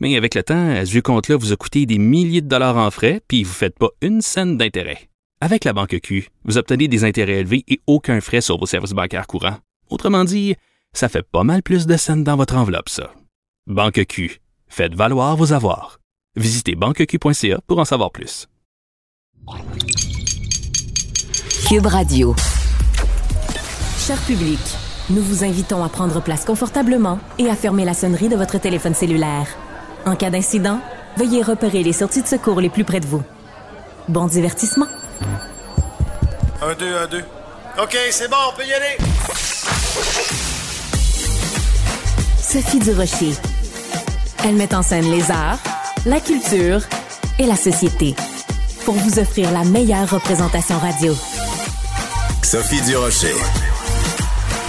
Mais avec le temps, ce vieux compte-là vous a coûté des milliers de dollars en frais, puis vous ne faites pas une scène d'intérêt. Avec la Banque Q, vous obtenez des intérêts élevés et aucun frais sur vos services bancaires courants. Autrement dit, ça fait pas mal plus de scènes dans votre enveloppe, ça. Banque Q. Faites valoir vos avoirs. Visitez banqueq.ca pour en savoir plus. Cube Radio. Cher public, nous vous invitons à prendre place confortablement et à fermer la sonnerie de votre téléphone cellulaire. En cas d'incident, veuillez repérer les sorties de secours les plus près de vous. Bon divertissement. Un, deux, un, deux. OK, c'est bon, on peut y aller. Sophie Durocher. Elle met en scène les arts, la culture et la société pour vous offrir la meilleure représentation radio. Sophie Durocher.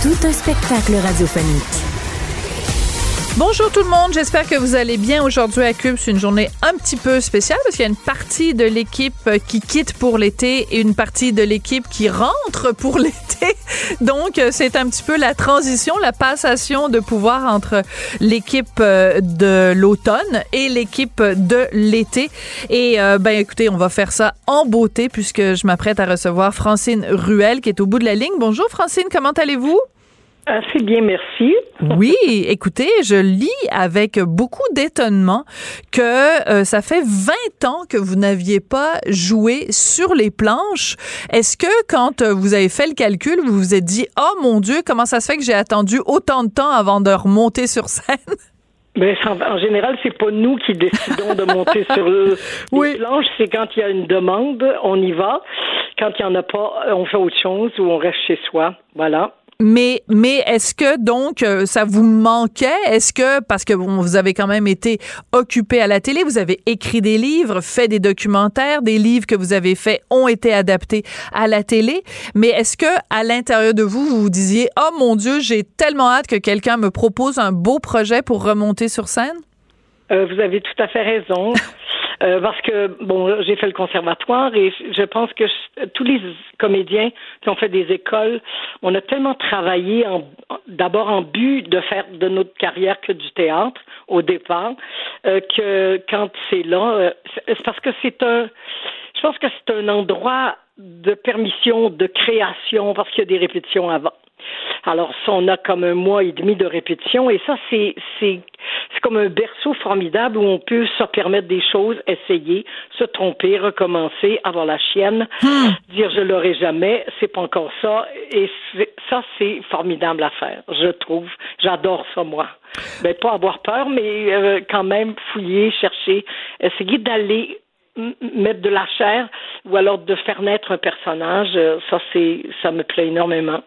Tout un spectacle radiophonique. Bonjour tout le monde, j'espère que vous allez bien aujourd'hui à Cube. C'est une journée un petit peu spéciale parce qu'il y a une partie de l'équipe qui quitte pour l'été et une partie de l'équipe qui rentre pour l'été. Donc c'est un petit peu la transition, la passation de pouvoir entre l'équipe euh, de l'automne et l'équipe de l'été. Et euh, ben écoutez, on va faire ça en beauté puisque je m'apprête à recevoir Francine Ruel qui est au bout de la ligne. Bonjour Francine, comment allez-vous? Assez bien, merci. Oui, écoutez, je lis avec beaucoup d'étonnement que euh, ça fait 20 ans que vous n'aviez pas joué sur les planches. Est-ce que quand euh, vous avez fait le calcul, vous vous êtes dit, oh mon Dieu, comment ça se fait que j'ai attendu autant de temps avant de remonter sur scène? Mais en, en général, c'est pas nous qui décidons de monter sur le, Oui. les planches. C'est quand il y a une demande, on y va. Quand il y en a pas, on fait autre chose ou on reste chez soi. Voilà. Mais, mais est-ce que donc euh, ça vous manquait? Est-ce que, parce que bon, vous avez quand même été occupé à la télé, vous avez écrit des livres, fait des documentaires, des livres que vous avez faits ont été adaptés à la télé, mais est-ce que à l'intérieur de vous, vous vous disiez, oh mon Dieu, j'ai tellement hâte que quelqu'un me propose un beau projet pour remonter sur scène? Euh, vous avez tout à fait raison. Euh, parce que, bon, j'ai fait le conservatoire et je pense que tous les comédiens qui ont fait des écoles, on a tellement travaillé d'abord en but de faire de notre carrière que du théâtre au départ, euh, que quand c'est là, euh, c'est parce que c'est un, je pense que c'est un endroit de permission, de création, parce qu'il y a des répétitions avant. Alors, ça, on a comme un mois et demi de répétition, et ça, c'est, c'est, c'est comme un berceau formidable où on peut se permettre des choses, essayer, se tromper, recommencer, avoir la chienne, dire je l'aurai jamais, c'est pas encore ça, et ça, c'est formidable à faire, je trouve. J'adore ça, moi. Ben, pas avoir peur, mais euh, quand même fouiller, chercher, essayer d'aller mettre de la chair ou alors de faire naître un personnage, euh, ça c'est ça me plaît énormément.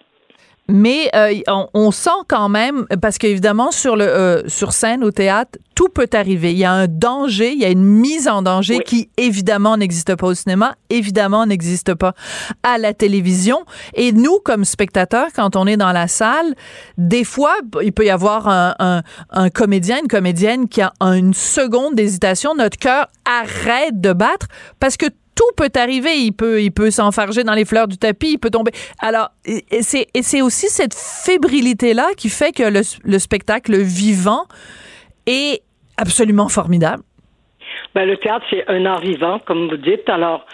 Mais euh, on, on sent quand même, parce qu'évidemment, sur, le, euh, sur scène, au théâtre, tout peut arriver. Il y a un danger, il y a une mise en danger Oui. qui, évidemment, n'existe pas au cinéma, évidemment, n'existe pas à la télévision. Et nous, comme spectateurs, quand on est dans la salle, des fois, il peut y avoir un, un, un comédien, une comédienne qui a une seconde d'hésitation. Notre cœur arrête de battre parce que tout peut arriver. Il peut, il peut s'enfarger dans les fleurs du tapis, il peut tomber. Alors, et c'est aussi cette fébrilité-là qui fait que le, le spectacle vivant est absolument formidable. Ben, le théâtre, c'est un art vivant, comme vous dites. Alors,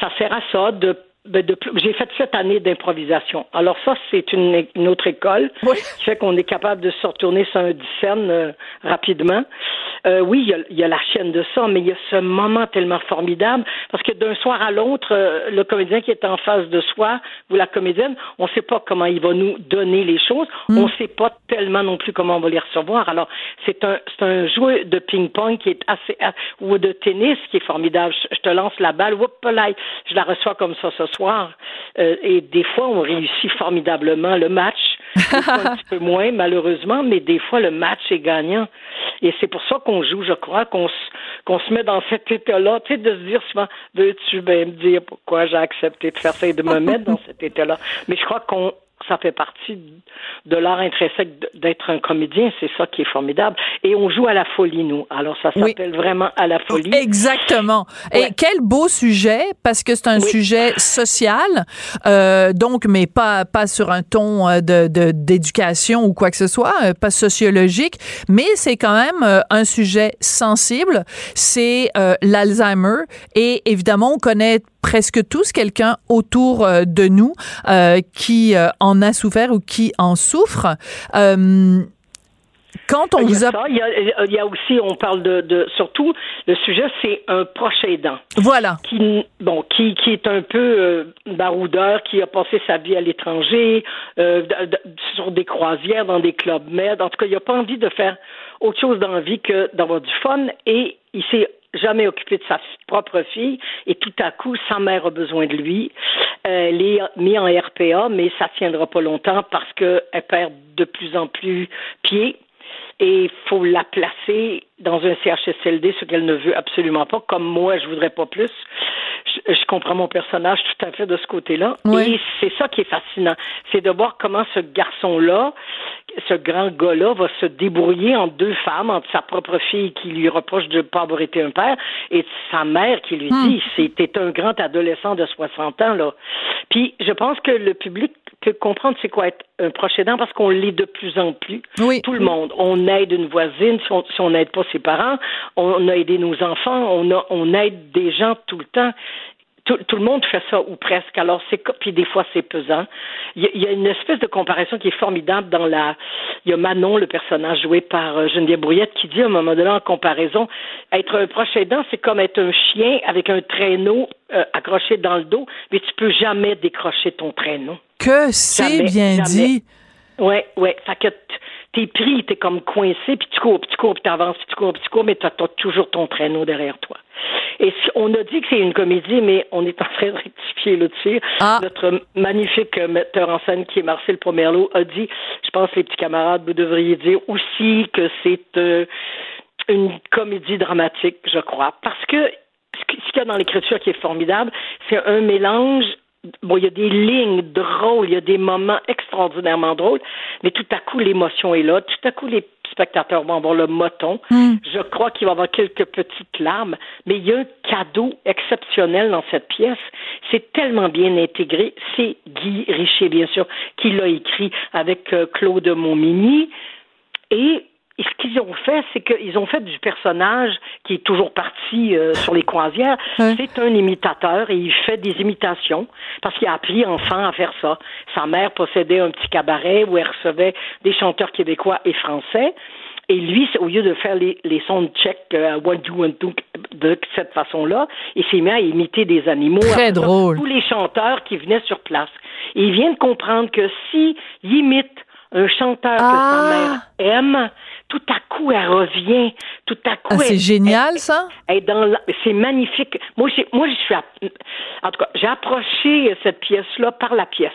ça sert à ça de. Ben, j'ai fait sept années d'improvisation. Alors ça, c'est une, une autre école Oui. qui fait qu'on est capable de se retourner sur un scène euh, rapidement. Euh, oui, il y, a, il y a la chaîne de ça, mais il y a ce moment tellement formidable parce que d'un soir à l'autre, euh, le comédien qui est en face de soi ou la comédienne, on ne sait pas comment il va nous donner les choses. On ne sait pas tellement non plus comment on va les recevoir. Alors, c'est un, c'est un jeu de ping-pong qui est assez euh, ou de tennis qui est formidable. Je, je te lance la balle, whoop, là, je la reçois comme ça ce soir. Euh, et des fois, on réussit formidablement le match un petit peu moins, malheureusement, mais des fois, le match est gagnant. Et c'est pour ça qu'on joue, je crois, qu'on se, qu'on se met dans cet état-là, tu sais, de se dire souvent, veux-tu bien me dire pourquoi j'ai accepté de faire ça et de me mettre dans cet état-là? Mais je crois qu'on ça fait partie de l'art intrinsèque d'être un comédien. C'est ça qui est formidable. Et on joue à la folie, nous. Alors, ça s'appelle vraiment à la folie. Exactement. Et quel beau sujet, parce que c'est un sujet social, euh, donc, mais pas, pas sur un ton euh, de, d'éducation ou quoi que ce soit, euh, pas sociologique, mais c'est quand même un sujet sensible. C'est l'Alzheimer. Et évidemment, on connaît presque tous quelqu'un autour de nous euh, qui euh, en a souffert ou qui en souffre. quand on vous a... il, y a, aussi, on parle de, surtout, le sujet, c'est un proche aidant. Voilà. Qui, bon, qui, qui est un peu baroudeur, qui a passé sa vie à l'étranger, sur des croisières, dans des clubs med. En tout cas, il n'a pas envie de faire autre chose dans la vie que d'avoir du fun et il s'est jamais occupé de sa propre fille et tout à coup sa mère a besoin de lui. Elle est mise en RPA, mais ça tiendra pas longtemps parce qu'elle perd de plus en plus pied et il faut la placer dans un CHSLD, ce qu'elle ne veut absolument pas. Comme moi, je voudrais pas plus. Je, comprends mon personnage tout à fait de ce côté-là. Et c'est ça qui est fascinant, c'est de voir comment ce garçon-là, ce grand gars-là, va se débrouiller entre deux femmes, entre sa propre fille qui lui reproche de ne pas avoir été un père et sa mère qui lui hmm. dit c'était un grand adolescent de 60 ans là. Puis je pense que le public peut comprendre c'est quoi être un proche aidant parce qu'on l'est de plus en plus. Oui. Tout le monde. On aide une voisine si on n'aide pas ses parents. On a aidé nos enfants. On, a, on aide des gens tout le temps. Tout, le monde fait ça ou presque. Alors c'est puis des fois c'est pesant. Il y, a une espèce de comparaison qui est formidable dans la. Il y a Manon, le personnage joué par euh, Geneviève Brouillette, qui dit à un moment donné en comparaison, être un proche aidant, c'est comme être un chien avec un traîneau euh, accroché dans le dos, mais tu peux jamais décrocher ton traîneau. Que c'est bien dit. Ouais, ouais. Fait que t'es pris, t'es comme coincé, puis tu cours, puis tu cours, puis t'avances, puis tu cours, puis tu cours, mais t'as as toujours ton traîneau derrière toi. Et on a dit que c'est une comédie, mais on est en train de rectifier là-dessus. Ah. Notre magnifique metteur en scène, qui est Marcel Pomerleau, a dit, je pense, les petits camarades, vous devriez dire aussi que c'est euh, une comédie dramatique, je crois, parce que ce qu'il y a dans l'écriture qui est formidable, c'est un mélange bon, il y a des lignes drôles, il y a des moments extraordinairement drôles, mais tout à coup, l'émotion est là. Tout à coup, les spectateurs vont avoir le moton. Hmm. Je crois qu'il va y avoir quelques petites larmes, mais il y a un cadeau exceptionnel dans cette pièce. C'est tellement bien intégré. C'est Guy Richer, bien sûr, qui l'a écrit avec euh, Claude Momini. Et et ce qu'ils ont fait, c'est qu'ils ont fait du personnage qui est toujours parti euh, sur les croisières. C'est un imitateur et il fait des imitations parce qu'il a appris enfant à faire ça. Sa mère possédait un petit cabaret où elle recevait des chanteurs québécois et français. Et lui, au lieu de faire les, les sons de check euh, one, two, one, two, de cette façon-là, il s'est mis à imiter des animaux. Très drôle. Tous les chanteurs qui venaient sur place. Et il vient de comprendre que s'il imite un chanteur que sa ah! mère aime, tout à coup, elle revient. Tout à coup, ah, c'est génial, ça? c'est magnifique. Moi, moi, je suis, en tout cas, j'ai approché cette pièce-là par la pièce.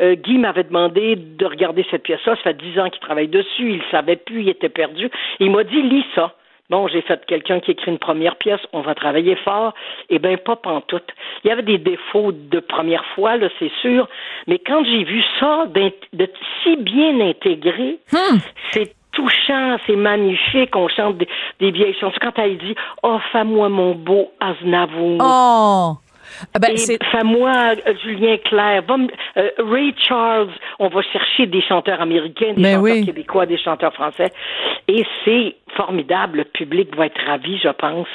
Euh, Guy m'avait demandé de regarder cette pièce-là. Ça fait dix ans qu'il travaille dessus. Il savait plus, il était perdu. Il m'a dit, lis ça. Bon, j'ai fait quelqu'un qui écrit une première pièce, on va travailler fort. Eh bien, pas pantoute. Il y avait des défauts de première fois, là, c'est sûr. Mais quand j'ai vu ça, de si bien intégré, hmm. c'est touchant, c'est magnifique. On chante des, vieilles chansons. Quand elle dit Oh, fais-moi mon beau Aznavour. Oh! Ah ben, Fais-moi euh, Julien Clerc, euh, Ray Charles. On va chercher des chanteurs américains, des ben chanteurs québécois, des chanteurs français. Et c'est formidable. Le public va être ravi, je pense.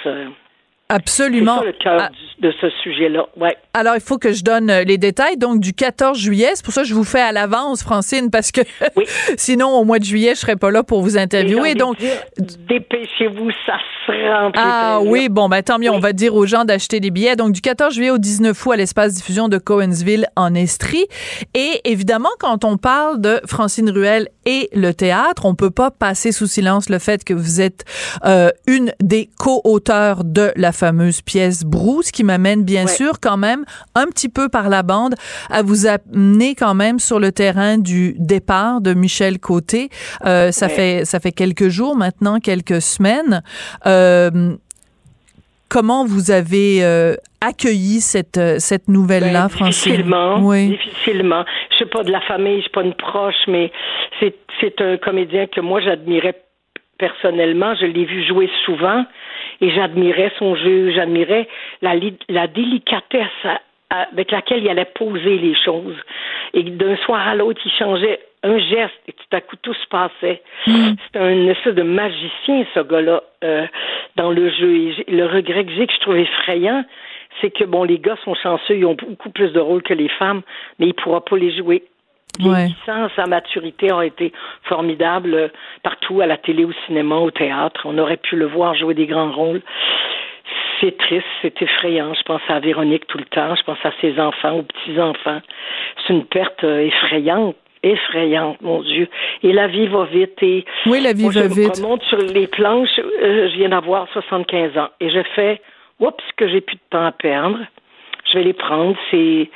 Absolument. C'est le cœur ah. de ce sujet-là. Ouais. Alors, il faut que je donne euh, les détails. Donc, du 14 juillet, c'est pour ça que je vous fais à l'avance, Francine, parce que sinon, au mois de juillet, je serais pas là pour vous interviewer. Donc, dépêchez-vous, ça sera Ah oui, bon, ben tant mieux. On va dire aux gens d'acheter des billets. Donc, du 14 juillet au 19 août à l'espace diffusion de Cohensville en Estrie. Et évidemment, quand on parle de Francine Ruel et le théâtre, on peut pas passer sous silence le fait que vous êtes euh, une des co-auteurs de la fameuse pièce Bruce, qui m'amène bien sûr quand même un petit peu par la bande à vous amener quand même sur le terrain du départ de Michel Côté. Euh, ça fait ça fait quelques jours maintenant, quelques semaines. Euh, comment vous avez euh, accueilli cette cette nouvelle là, ben, Francine Difficilement, oui. difficilement. Je suis pas de la famille, je suis pas une proche, mais c'est c'est un comédien que moi j'admirais personnellement. Je l'ai vu jouer souvent et j'admirais son jeu, j'admirais la, la délicatesse avec laquelle il allait poser les choses. Et d'un soir à l'autre, il changeait un geste et tout à coup tout se passait. Mm. C'est un espèce de magicien, ce gars-là, euh, dans le jeu. Et le regret que j'ai, que je trouve effrayant, c'est que bon, les gars sont chanceux, ils ont beaucoup plus de rôles que les femmes, mais il ne pourra pas les jouer. Ouais. sa maturité ont été formidables euh, partout, à la télé, au cinéma, au théâtre. On aurait pu le voir jouer des grands rôles. C'est triste, c'est effrayant. Je pense à Véronique tout le temps. Je pense à ses enfants, aux petits-enfants. C'est une perte euh, effrayante effrayante, mon Dieu. Et la vie va vite. Et oui, la vie va vite. Je remonte sur les planches. Euh, je viens d'avoir 75 ans. Et je fais, oups, que j'ai plus de temps à perdre. Je vais les prendre. C'est,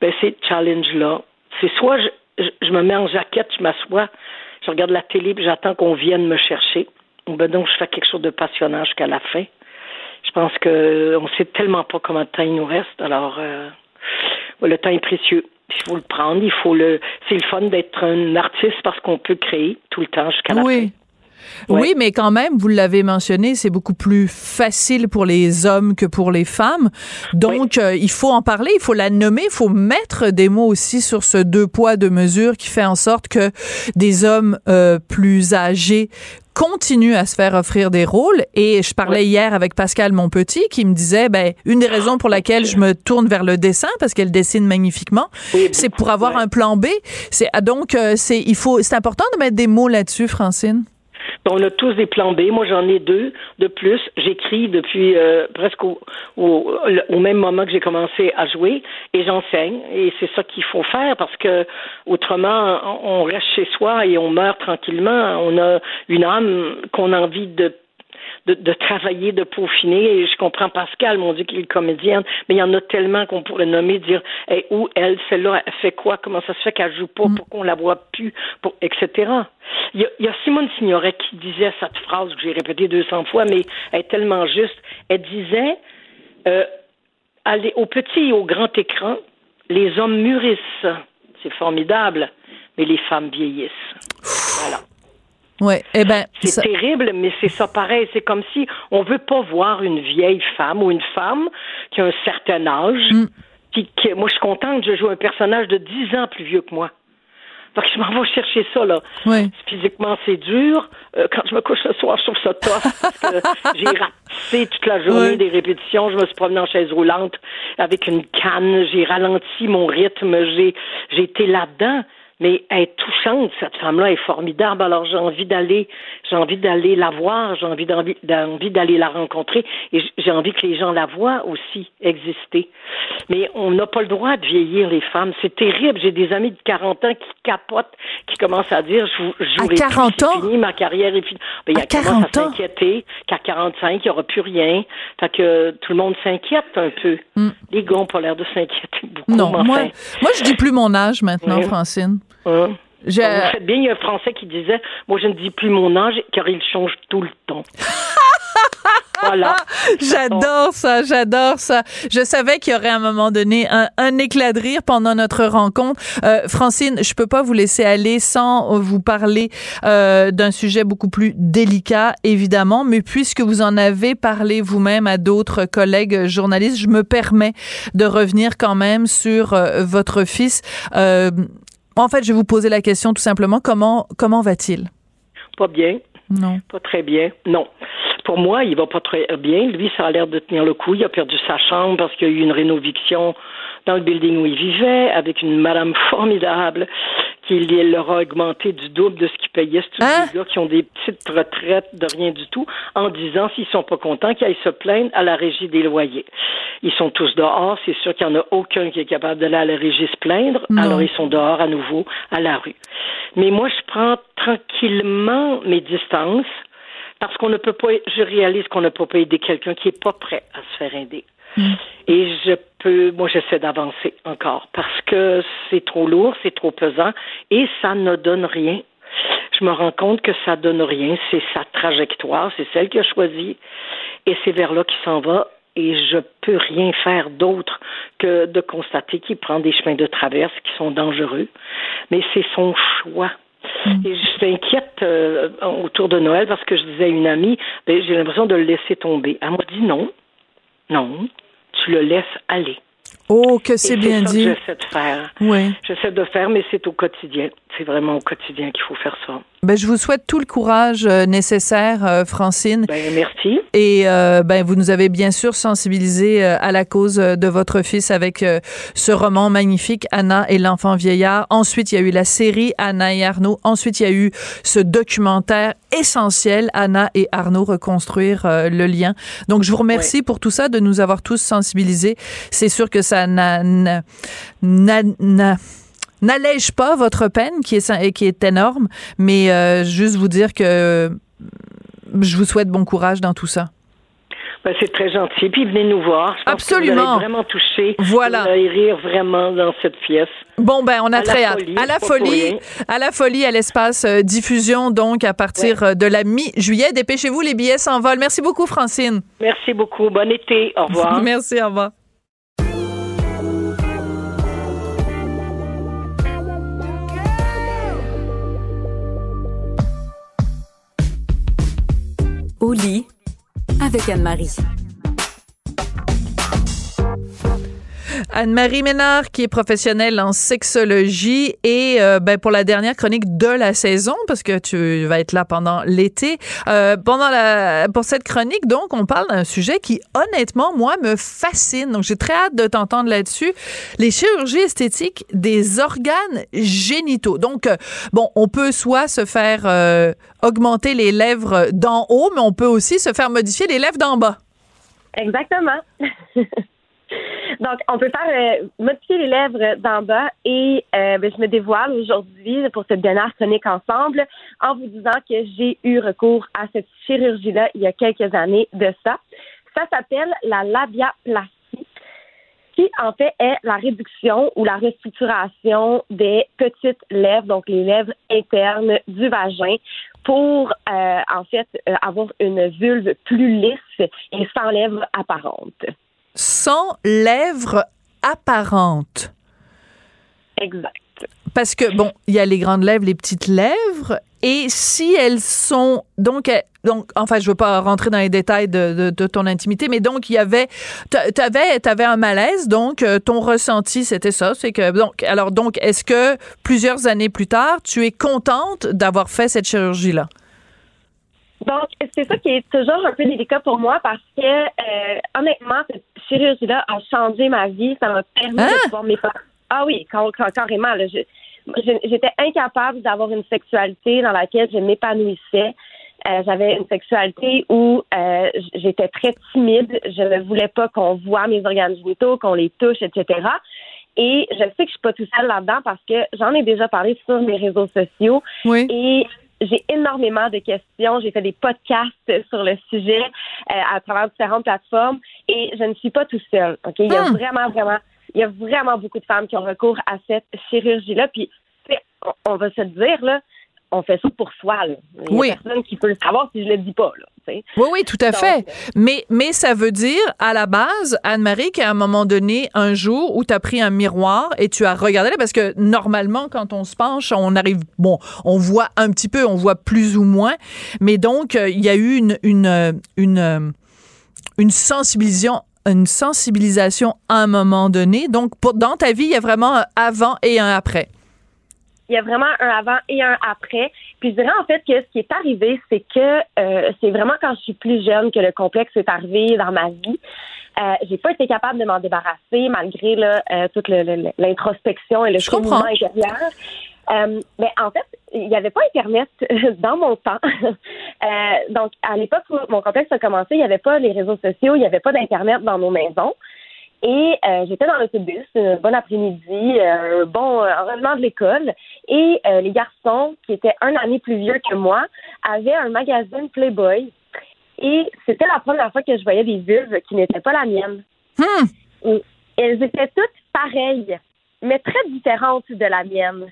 ben, ces challenges-là. C'est soit je, je, me mets en jaquette, je m'assois, je regarde la télé, puis j'attends qu'on vienne me chercher. Ben donc, je fais quelque chose de passionnant jusqu'à la fin. Je pense que on sait tellement pas combien de temps il nous reste. Alors, euh, le temps est précieux. Il faut le prendre. Il faut le. C'est le fun d'être un artiste parce qu'on peut créer tout le temps jusqu'à la oui. fin. Oui, mais quand même, vous l'avez mentionné, c'est beaucoup plus facile pour les hommes que pour les femmes. Donc, euh, il faut en parler, il faut la nommer, il faut mettre des mots aussi sur ce deux poids, deux mesures qui fait en sorte que des hommes euh, plus âgés continuent à se faire offrir des rôles. Et je parlais hier avec Pascal Monpetit qui me disait ben une des raisons pour laquelle je me tourne vers le dessin parce qu'elle dessine magnifiquement c'est pour avoir un plan B. C'est ah, donc euh, c'est il faut c'est important de mettre des mots là-dessus Francine? On a tous des plans B. Moi, j'en ai deux de plus. J'écris depuis euh, presque au, au, même moment que j'ai commencé à jouer et j'enseigne. Et c'est ça qu'il faut faire parce que autrement, on reste chez soi et on meurt tranquillement. On a une âme qu'on a envie de de, de, travailler, de peaufiner. Et je comprends Pascal, mon Dieu, qu'il est comédienne, mais il y en a tellement qu'on pourrait nommer, dire hey, où elle, celle-là, elle fait quoi, comment ça se fait qu'elle joue pas, mm. pourquoi on la voit plus, pour, etc. Il y, a, Simone Signoret qui disait cette phrase que j'ai répétée 200 fois, mais elle est tellement juste. Elle disait euh, aller au petit et au grand écran, les hommes mûrissent. C'est formidable, mais les femmes vieillissent. Voilà. Ouais, eh ben, c'est terrible, mais c'est ça pareil. C'est comme si on veut pas voir une vieille femme ou une femme qui a un certain âge. Mm. Moi, je suis contente, je joue un personnage de 10 ans plus vieux que moi. Fait que je m'en vais chercher ça, là. Physiquement, c'est dur. Euh, quand je me couche ce soir, je trouve ça tough parce que j'ai raté toute la journée des répétitions. Je me suis promenée en chaise roulante avec une canne. J'ai ralenti mon rythme. J'ai, j'ai été là-dedans mais elle est touchante, cette femme-là est formidable. Alors j'ai envie d'aller, j'ai envie d'aller la voir, j'ai envie d'envie d'aller la rencontrer et j'ai envie que les gens la voient aussi exister. Mais on n'a pas le droit de vieillir les femmes, c'est terrible. J'ai des amis de 40 ans qui capotent, qui commencent à dire je, je à 40 ans? fini, ma carrière est finie. Ben, il y a 40 à s'inquiéter qu'à 45, il n'y aura plus rien. Fait que tout le monde s'inquiète un peu. Mm. Les gars n'ont pas l'air de s'inquiéter beaucoup. Non, moi, moi je dis plus mon âge maintenant, Francine. Hein? Je... Vous bien, il y a un Français qui disait Moi, je ne dis plus mon âge car il change tout le temps. voilà. J'adore ça, j'adore ça. Je savais qu'il y aurait à un moment donné un, éclat de rire pendant notre rencontre. Euh, Francine, je peux pas vous laisser aller sans vous parler euh, d'un sujet beaucoup plus délicat, évidemment, mais puisque vous en avez parlé vous-même à d'autres collègues journalistes, je me permets de revenir quand même sur euh, votre fils. En fait, je vais vous poser la question tout simplement comment comment va-t-il? Pas bien. Non. Pas très bien. Non. Pour moi, il va pas très bien. Lui, ça a l'air de tenir le coup. Il a perdu sa chambre parce qu'il y a eu une rénoviction dans le building où il vivait avec une madame formidable qu'il leur a augmenté du double de ce qu'ils payaient. C'est tous hein? des gars qui ont des petites retraites de rien du tout, en disant s'ils sont pas contents qu'ils aillent se plaindre à la régie des loyers. Ils sont tous dehors, c'est sûr qu'il n'y en a aucun qui est capable d'aller à la régie se plaindre, alors ils sont dehors à nouveau à la rue. Mais moi, je prends tranquillement mes distances parce qu'on ne peut pas, je réalise qu'on ne peut pas aider quelqu'un qui est pas prêt à se faire aider. Mm. Et je moi, j'essaie d'avancer encore parce que c'est trop lourd, c'est trop pesant et ça ne donne rien. Je me rends compte que ça donne rien. C'est sa trajectoire, c'est celle qu'il a choisie et c'est vers là qu'il s'en va. Et je peux rien faire d'autre que de constater qu'il prend des chemins de traverse qui sont dangereux. Mais c'est son choix. Mm. Et je suis inquiète euh, autour de Noël parce que je disais à une amie, ben, j'ai l'impression de le laisser tomber. Elle m'a dit non, non, tu le laisses aller. Oh, que c'est bien dit. Que j'essaie de faire. Oui. J'essaie de faire, mais c'est au quotidien. C'est vraiment au quotidien qu'il faut faire ça. Ben, je vous souhaite tout le courage euh, nécessaire, euh, Francine. Ben, merci. Et euh, ben, vous nous avez bien sûr sensibilisé euh, à la cause de votre fils avec ce roman magnifique, Anna et l'enfant vieillard. Ensuite, il y a eu la série Anna et Arnaud. Ensuite, il y a eu ce documentaire essentiel, Anna et Arnaud, reconstruire le lien. Donc, je vous remercie pour tout ça, de nous avoir tous sensibilisés. C'est sûr que ça n'a- n'a- n'a- n'a- n'allège pas votre peine qui est, qui est énorme, mais euh, juste vous dire que euh, je vous souhaite bon courage dans tout ça. Ben, c'est très gentil. Puis venez nous voir. Je pense Absolument. Que vous allez vraiment toucher. Voilà. Vous allez rire vraiment dans cette pièce. Bon ben on a À très hâte. À la folie, à la folie, à l'espace euh, diffusion donc à partir euh, de la mi-juillet. Dépêchez-vous, les billets s'envolent. Merci beaucoup Francine. Merci beaucoup. Bon été. Au revoir. Merci, au revoir. Au lit avec Anne-Marie. Anne-Marie Ménard, qui est professionnelle en sexologie et euh, ben, pour la dernière chronique de la saison, parce que tu vas être là pendant l'été. Euh, pendant la, pour cette chronique, donc, on parle d'un sujet qui, honnêtement, moi, me fascine. Donc, j'ai très hâte de t'entendre là-dessus. Les chirurgies esthétiques des organes génitaux. Donc, euh, bon, on peut soit se faire augmenter les lèvres d'en haut, mais on peut aussi se faire modifier les lèvres d'en bas. Exactement. Donc, on peut faire euh, modifier les lèvres d'en bas et euh, ben, je me dévoile aujourd'hui pour cette dernière chronique ensemble en vous disant que j'ai eu recours à cette chirurgie-là il y a quelques années de ça. Ça s'appelle la labiaplastie qui en fait est la réduction ou la restructuration des petites lèvres, donc les lèvres internes du vagin, pour euh, en fait euh, avoir une vulve plus lisse et sans lèvres apparentes. Sans lèvres apparentes. Exact. Parce que, bon, il y a les grandes lèvres, les petites lèvres, et si elles sont. Donc, elles- donc enfin, je veux pas rentrer dans les détails de, de- de ton intimité, mais donc, il y avait. T'avais avais un malaise, donc, euh, ton ressenti, c'était ça. C'est que. Donc, alors, donc, est-ce que plusieurs années plus tard, tu es contente d'avoir fait cette chirurgie-là? Donc, c'est ça qui est toujours un peu délicat pour moi parce que, euh, honnêtement, cette chirurgie-là a changé ma vie. Ça m'a permis Hein? de pouvoir m'épanouir. Ah oui, car- car- carrément. là. Je- J'étais incapable d'avoir une sexualité dans laquelle je m'épanouissais. Euh, J'avais une sexualité où euh, j'étais très timide. Je ne voulais pas qu'on voit mes organes génitaux, qu'on les touche, etc. Et je sais que je suis pas tout seule là-dedans parce que j'en ai déjà parlé sur mes réseaux sociaux. Oui. Et j'ai énormément de questions. J'ai fait des podcasts sur le sujet euh, à travers différentes plateformes et je ne suis pas tout seule. Ok, il y a Hmm. vraiment, vraiment, il y a vraiment beaucoup de femmes qui ont recours à cette chirurgie-là. Puis, on va se le dire là, on fait ça pour soi. Là. Il y a Oui. personne qui peut le savoir si je le dis pas. Là. Oui, oui, tout à Donc, fait. Mais, mais ça veut dire, à la base, Anne-Marie, qu'à un moment donné, un jour où tu as pris un miroir et tu as regardé parce que normalement, quand on se penche, on arrive, bon, on voit un petit peu, on voit plus ou moins. Mais donc, euh, il y a eu une, une, euh, une, euh, une sensibilisation une sensibilisation à un moment donné. Donc, pour, dans ta vie, il y a vraiment un avant et un après. Il y a vraiment un avant et un après. Puis je dirais en fait que ce qui est arrivé, c'est que euh, c'est vraiment quand je suis plus jeune que le complexe est arrivé dans ma vie. Euh, j'ai pas été capable de m'en débarrasser malgré là, euh, toute l'introspection et le cheminement intérieur. Euh, mais en fait, il n'y avait pas Internet dans mon temps. Euh, donc, à l'époque où mon complexe a commencé, il n'y avait pas les réseaux sociaux, il n'y avait pas d'Internet dans nos maisons. Et euh, j'étais dans l'autobus, un bon après-midi, un bon rangement de l'école, et les garçons, qui étaient un année plus vieux que moi, avaient un magazine Playboy. Et c'était la première fois que je voyais des vulves qui n'étaient pas la mienne. Hmm. Et elles étaient toutes pareilles, mais très différentes de la mienne.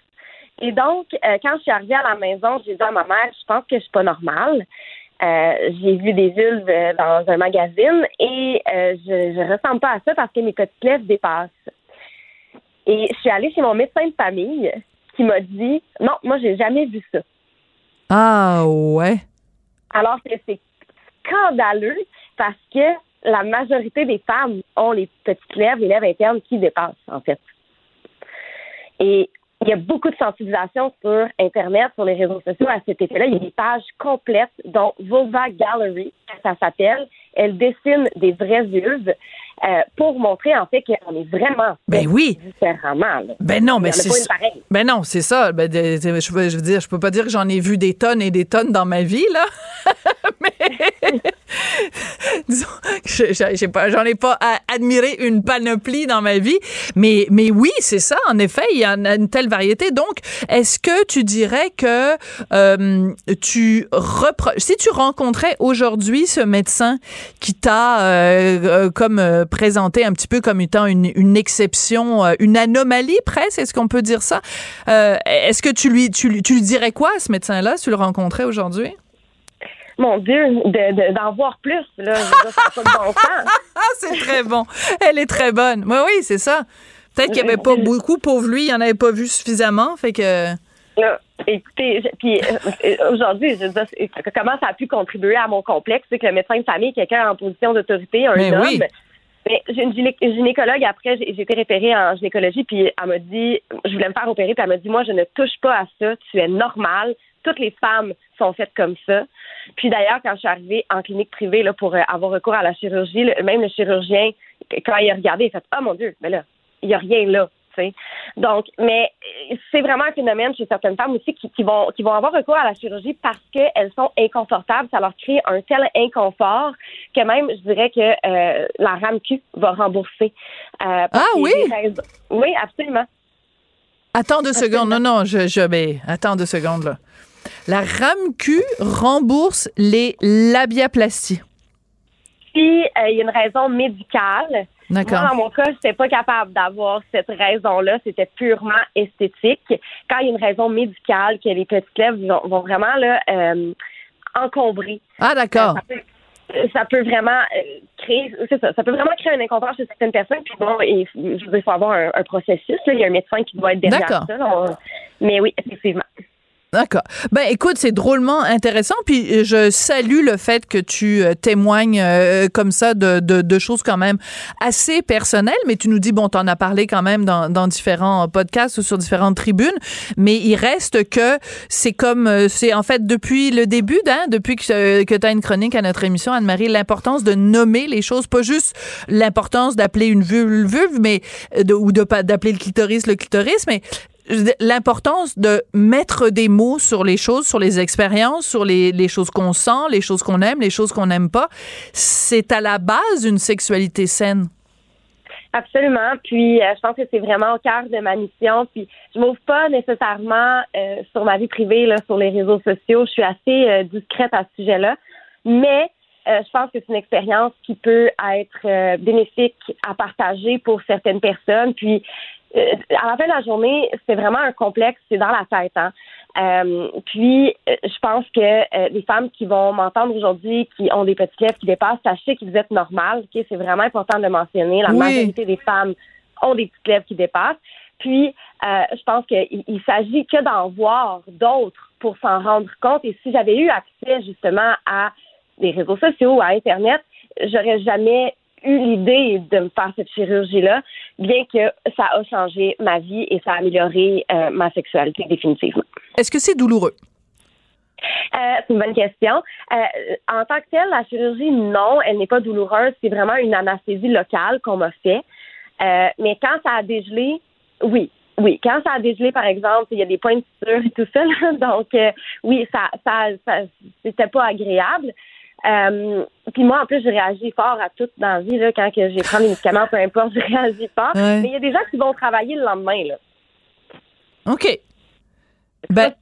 Et donc, quand je suis arrivée à la maison, j'ai dit à ma mère, je pense que je suis pas normale. Euh, j'ai vu des vulves euh, dans un magazine et euh, je, je ressemble pas à ça parce que mes petites lèvres dépassent. Et je suis allée chez mon médecin de famille qui m'a dit non, moi j'ai jamais vu ça. Ah ouais. Alors que c'est scandaleux parce que la majorité des femmes ont les petites lèvres, les lèvres internes qui dépassent en fait. Et il y a beaucoup de sensibilisation sur Internet, sur les réseaux sociaux à cet effet-là. Il y a des pages complètes, dont Vulva Gallery, ça s'appelle. Elle dessine des vraies vulves euh, pour montrer en fait qu'on est vraiment ben oui différemment. Ben non, mais c'est ben non, c'est ça. Ben, je, veux dire, je peux pas dire que j'en ai vu des tonnes et des tonnes dans ma vie là, mais disons, j'ai pas, j'en ai pas admiré une panoplie dans ma vie, mais mais oui, c'est ça. En effet, il y en a une telle variété. Donc, est-ce que tu dirais que euh, tu reproches si tu rencontrais aujourd'hui ce médecin qui t'a euh, euh, comme présenté un petit peu comme étant une, une exception, euh, une anomalie presque, est-ce qu'on peut dire ça? Euh, est-ce que tu lui, tu, tu lui dirais quoi à ce médecin-là si tu le rencontrais aujourd'hui? Mon Dieu, d'en voir plus, là, bon c'est très bon. Elle est très bonne. Oui, oui, c'est ça. Peut-être qu'il n'y avait pas beaucoup, pauvre lui, il n'en avait pas vu suffisamment, fait que... écoutez, puis euh, aujourd'hui, je comment ça a pu contribuer à mon complexe, c'est que le médecin de famille, quelqu'un en position d'autorité, un homme, oui. Mais j'ai une gynécologue après, j'ai été référée en gynécologie, puis elle m'a dit, je voulais me faire opérer, puis elle m'a dit, moi, je ne touche pas à ça, tu es normale, toutes les femmes sont faites comme ça. Puis d'ailleurs, quand je suis arrivée en clinique privée là, pour euh, avoir recours à la chirurgie, même le chirurgien, quand il a regardé, il a fait, oh mon Dieu, mais là, il n'y a rien là. Donc, mais c'est vraiment un phénomène chez certaines femmes aussi qui, vont qui vont avoir recours à la chirurgie parce qu'elles sont inconfortables. Ça leur crée un tel inconfort que même, je dirais que euh, la RAMQ va rembourser. Euh, ah oui? Oui, absolument. Attends deux secondes. Non, non, je, je mais attends deux secondes là. La RAMQ rembourse les labiaplasties. Si euh, il y a une raison médicale, moi, dans mon cas, je n'étais pas capable d'avoir cette raison-là. C'était purement esthétique. Quand il y a une raison médicale, que les petites lèvres vont, vraiment là, euh, encombrer. Ah, d'accord. Euh, ça, peut, vraiment euh, créer, c'est ça, ça peut vraiment créer un inconfort chez certaines personnes. Puis bon, il, faut avoir un, processus. Il y a un médecin qui doit être derrière ça. mais oui, effectivement. D'accord. Ben écoute, c'est drôlement intéressant. Puis euh, je salue le fait que tu euh, témoignes euh, comme ça de, de, de, choses quand même assez personnelles. Mais tu nous dis bon, t'en as parlé quand même dans, dans différents podcasts ou sur différentes tribunes. Mais il reste que c'est comme c'est en fait depuis le début, hein, depuis que, que tu as une chronique à notre émission, Anne-Marie, l'importance de nommer les choses, pas juste l'importance d'appeler une vulve, vulve, mais de, ou d'appeler le clitoris le clitoris, mais l'importance de mettre des mots sur les choses, sur les expériences, sur les, choses qu'on sent, les choses qu'on aime, les choses qu'on n'aime pas, c'est à la base d'une sexualité saine. Absolument. Puis, euh, je pense que c'est vraiment au cœur de ma mission. Puis, je m'ouvre pas nécessairement euh, sur ma vie privée, là, sur les réseaux sociaux. Je suis assez euh, discrète à ce sujet-là. Mais je pense que c'est une expérience qui peut être bénéfique à partager pour certaines personnes. Puis, à la fin de la journée, c'est vraiment un complexe, c'est dans la tête. Hein. Euh, puis, euh, je pense que les femmes qui vont m'entendre aujourd'hui, qui ont des petites lèvres qui dépassent, sachez que vous êtes normal. Okay? C'est vraiment important de mentionner. La majorité des femmes ont des petites lèvres qui dépassent. Puis, je pense qu'il il, s'agit que d'en voir d'autres pour s'en rendre compte. Et si j'avais eu accès justement à des réseaux sociaux, à Internet, j'aurais jamais eu l'idée de me faire cette chirurgie-là, bien que ça a changé ma vie et ça a amélioré euh, ma sexualité définitivement. Est-ce que c'est douloureux? Euh, c'est une bonne question. Euh, en tant que telle, la chirurgie, non, elle n'est pas douloureuse. C'est vraiment une anesthésie locale qu'on m'a fait. mais quand ça a dégelé, oui. Oui, quand ça a dégelé, par exemple, il y a des points de suture et tout ça. donc, oui, ça, ça, ça c'était pas agréable. Euh, puis moi, en plus, je réagis fort à tout dans la vie. Là, quand que j'ai pris des médicaments, peu importe, je réagis fort. Ouais. Mais il y a des gens qui vont travailler le lendemain. Là. OK. Ben,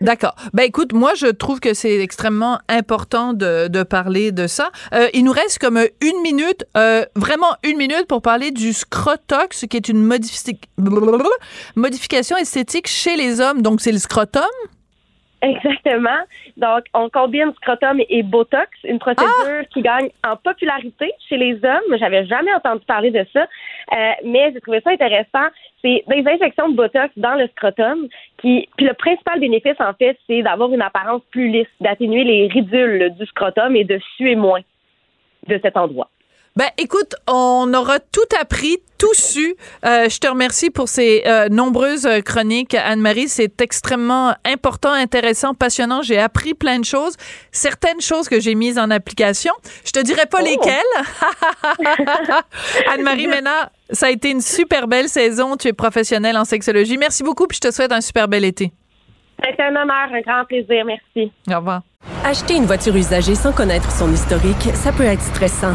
D'accord. Ben écoute, moi je trouve que c'est extrêmement important de, de parler de ça. Euh, il nous reste comme une minute, euh, vraiment une minute pour parler du scrotox, qui est une modifi- modification esthétique chez les hommes. Donc c'est le scrotum? Exactement. Donc, on combine scrotum et botox, une procédure qui gagne en popularité chez les hommes. J'avais jamais entendu parler de ça, euh, mais j'ai trouvé ça intéressant. C'est des injections de botox dans le scrotum. Qui, puis le principal bénéfice, en fait, c'est d'avoir une apparence plus lisse, d'atténuer les ridules du scrotum et de suer moins de cet endroit. Ben écoute, on aura tout appris, tout su. Euh, je te remercie pour ces euh, nombreuses euh, chroniques, Anne-Marie. C'est extrêmement important, intéressant, passionnant. J'ai appris plein de choses, certaines choses que j'ai mises en application. Je te dirai pas Oh. lesquelles. Anne-Marie Ménard, ça a été une super belle saison. Tu es professionnelle en sexologie. Merci beaucoup, puis je te souhaite un super bel été. C'est un honneur, un grand plaisir. Merci. Au revoir. Acheter une voiture usagée sans connaître son historique, ça peut être stressant.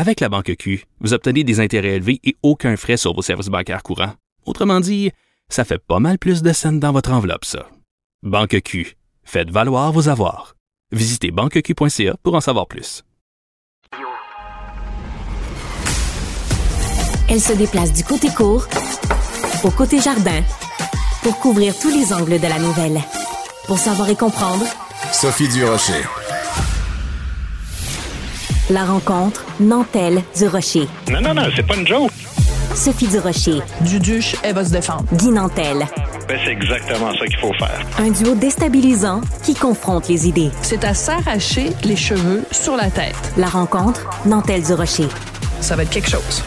Avec la Banque Q, vous obtenez des intérêts élevés et aucun frais sur vos services bancaires courants. Autrement dit, ça fait pas mal plus de scènes dans votre enveloppe, ça. Banque Q. Faites valoir vos avoirs. Visitez banqueq.ca pour en savoir plus. Elle se déplace du côté court au côté jardin pour couvrir tous les angles de la nouvelle. Pour savoir et comprendre, Sophie Durocher. La rencontre Nantel du Rocher. Non, non, non, c'est pas une joke. Sophie du Rocher, Duduche, elle va se défendre. Guy Nantel. Ben, c'est exactement ça qu'il faut faire. Un duo déstabilisant qui confronte les idées. C'est à s'arracher les cheveux sur la tête. La rencontre Nantel du Rocher. Ça va être quelque chose.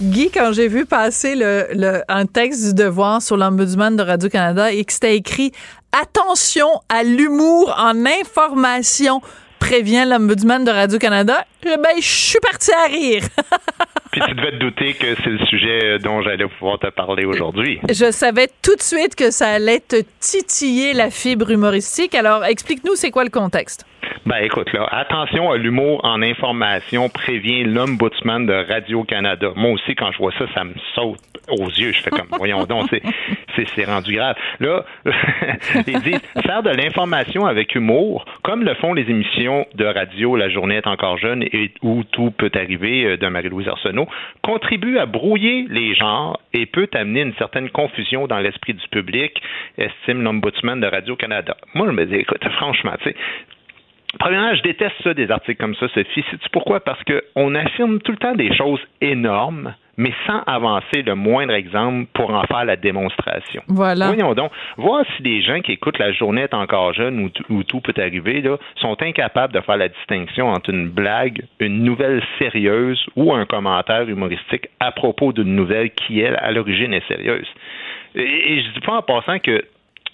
Guy, quand j'ai vu passer le, le- un texte du Devoir sur l'Ombudsman de Radio-Canada et que c'était écrit Attention à l'humour en information, prévient l'Ombudsman de Radio-Canada, eh ben, je suis parti à rire. Puis tu devais te douter que c'est le sujet dont j'allais pouvoir te parler aujourd'hui. Je savais tout de suite que ça allait te titiller la fibre humoristique. Alors, explique-nous, c'est quoi le contexte? Ben écoute, là, attention à l'humour en information, prévient l'Ombudsman de Radio-Canada. Moi aussi, quand je vois ça, ça me saute aux yeux. Je fais comme, voyons donc, c'est, rendu grave. Là, ils disent, faire de l'information avec humour, comme le font les émissions de radio La journée est encore jeune et où tout peut arriver euh, de Marie-Louise Arsenault, contribue à brouiller les genres et peut amener une certaine confusion dans l'esprit du public, estime l'Ombudsman de Radio-Canada. Moi, je me dis, écoute, franchement, tu sais, Premièrement, je déteste ça des articles comme ça, Sophie. Sais-tu pourquoi? Parce qu'on affirme tout le temps des choses énormes, mais sans avancer le moindre exemple pour en faire la démonstration. Voilà. Voyons donc, voir si les gens qui écoutent la journée est encore jeune ou, tout peut arriver, là, sont incapables de faire la distinction entre une blague, une nouvelle sérieuse ou un commentaire humoristique à propos d'une nouvelle qui, elle, à l'origine est sérieuse. Et, et je dis pas en passant que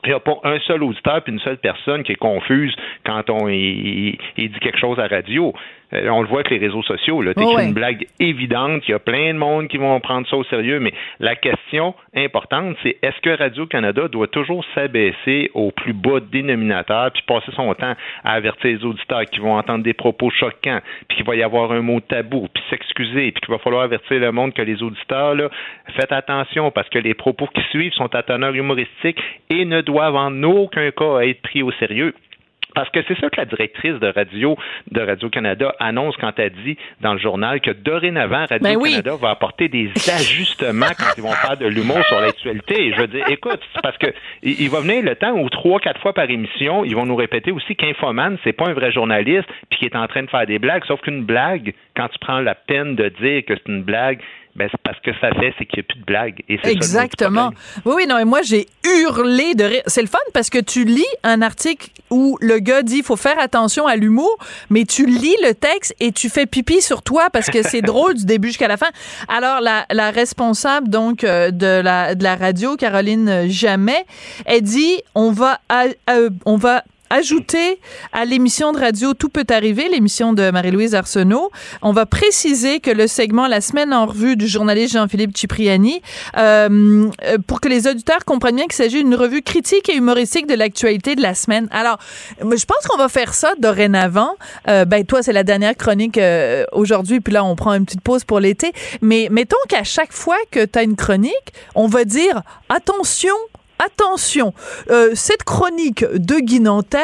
il n'y a pas un seul auditeur puis une seule personne qui est confuse quand on il, dit quelque chose à radio. Euh, on le voit avec les réseaux sociaux. Là, t'écris Oh ouais. une blague évidente, il y a plein de monde qui vont prendre ça au sérieux, mais la question importante, c'est est-ce que Radio-Canada doit toujours s'abaisser au plus bas dénominateur puis passer son temps à avertir les auditeurs qui vont entendre des propos choquants, puis qu'il va y avoir un mot tabou, puis s'excuser, puis qu'il va falloir avertir le monde que les auditeurs, là, faites attention parce que les propos qui suivent sont à teneur humoristique et ne doivent en aucun cas être pris au sérieux. Parce que c'est ça que la directrice de radio de Radio-Canada annonce quand elle dit dans le journal que dorénavant, Radio-Canada va apporter des ajustements quand ils vont faire de l'humour sur l'actualité. Et je veux dire, écoute, parce que il va venir le temps où trois, quatre fois par émission, ils vont nous répéter aussi qu'Infoman, c'est pas un vrai journaliste puis qui est en train de faire des blagues, sauf qu'une blague, quand tu prends la peine de dire que c'est une blague, ben, c'est parce que ça fait, c'est qu'il n'y a plus de blagues. Et Exactement. oui, oui, non, et moi, j'ai hurlé de rire. C'est le fun parce que tu lis un article où le gars dit, il faut faire attention à l'humour, mais tu lis le texte et tu fais pipi sur toi parce que c'est drôle du début jusqu'à la fin. Alors, la, la responsable, donc, euh, de la, de la radio, Caroline Jamais, elle dit, on va, euh, on va ajouter à l'émission de radio Tout peut arriver, l'émission de Marie-Louise Arsenault. On va préciser que le segment La semaine en revue du journaliste Jean-Philippe Cipriani, euh, euh, pour que les auditeurs comprennent bien qu'il s'agit d'une revue critique et humoristique de l'actualité de la semaine. Alors, je pense qu'on va faire ça dorénavant. Euh, ben, toi, c'est la dernière chronique euh, aujourd'hui, puis là, on prend une petite pause pour l'été. Mais mettons qu'à chaque fois que tu as une chronique, on va dire attention, attention, euh, cette chronique de Guinantel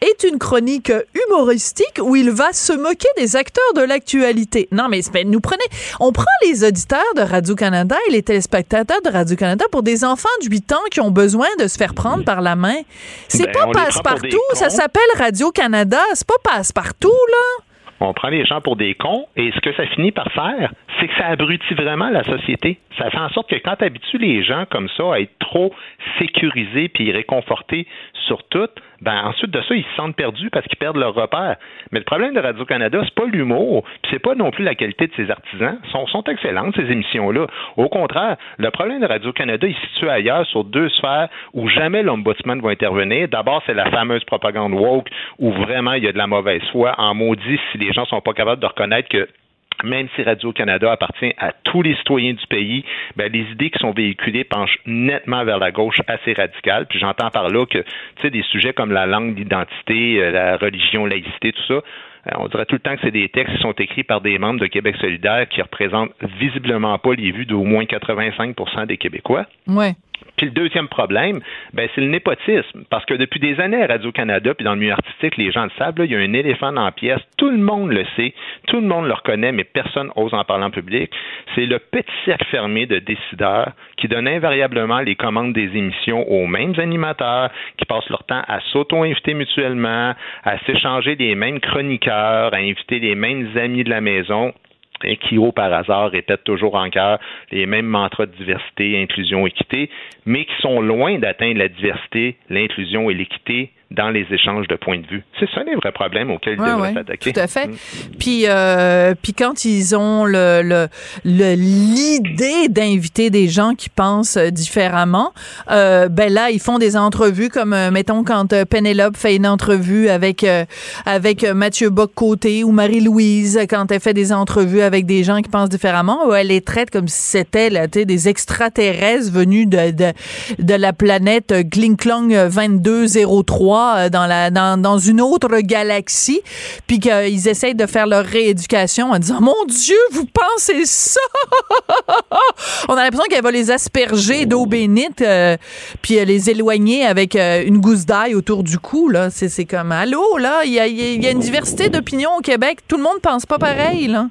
est une chronique humoristique où il va se moquer des acteurs de l'actualité. Non, mais nous prenez, on prend les auditeurs de Radio-Canada et les téléspectateurs de Radio-Canada pour des enfants de 8 ans qui ont besoin de se faire prendre par la main. C'est Ben, pas passe-partout, ça s'appelle Radio-Canada, c'est pas passe-partout, là. On prend les gens pour des cons et ce que ça finit par faire, c'est que ça abrutit vraiment la société. Ça fait en sorte que quand tu habitues les gens comme ça à être trop sécurisés puis réconfortés sur tout, ben ensuite de ça, ils se sentent perdus parce qu'ils perdent leur repère. Mais le problème de Radio-Canada, c'est pas l'humour, puis c'est pas non plus la qualité de ses artisans. Sont, sont excellentes, ces émissions-là. Au contraire, le problème de Radio-Canada, il se situe ailleurs sur deux sphères où jamais l'ombudsman va intervenir. D'abord, c'est la fameuse propagande woke où vraiment il y a de la mauvaise foi. En maudit, si les gens sont pas capables de reconnaître que même si Radio-Canada appartient à tous les citoyens du pays, ben, les idées qui sont véhiculées penchent nettement vers la gauche assez radicale. Puis j'entends par là que, tu sais, des sujets comme la langue, l'identité, euh, la religion, laïcité, tout ça, euh, on dirait tout le temps que c'est des textes qui sont écrits par des membres de Québec solidaire qui représentent visiblement pas les vues d'au moins 85% des Québécois. Ouais. Puis le deuxième problème, ben, c'est le népotisme. Parce que depuis des années à Radio-Canada, puis dans le milieu artistique, les gens le savent, il y a un éléphant la pièce. Tout le monde le sait, tout le monde le reconnaît, mais personne n'ose en parler en public. C'est le petit cercle fermé de décideurs qui donnent invariablement les commandes des émissions aux mêmes animateurs, qui passent leur temps à s'auto-inviter mutuellement, à s'échanger les mêmes chroniqueurs, à inviter les mêmes amis de la maison et qui, au par hasard, répètent toujours en cœur les mêmes mantras de diversité, inclusion, équité, mais qui sont loin d'atteindre la diversité, l'inclusion et l'équité dans les échanges de points de vue. C'est ça les vrais problèmes auxquels Ouais, ils devraient ouais, s'attaquer. Tout à fait. Mm. Puis, euh, puis quand ils ont le, le, le- l'idée d'inviter des gens qui pensent différemment, euh, ben là, ils font des entrevues comme, euh, mettons, quand Pénélope fait une entrevue avec, euh, avec Mathieu Bock-Côté ou Marie-Louise, quand elle fait des entrevues avec des gens qui pensent différemment, où elle les traite comme si c'était là, des extraterrestres venus de, de, de la planète Klinklang 2203 euh, dans, la, dans, dans une autre galaxie, puis qu'ils essayent de faire leur rééducation en disant Mon Dieu, vous pensez ça? On a l'impression qu'elle va les asperger d'eau bénite, euh, puis euh, les éloigner avec euh, une gousse d'ail autour du cou. Là. C'est, c'est comme Allô, là, il y a, il y a une diversité d'opinions au Québec. Tout le monde pense pas pareil, là.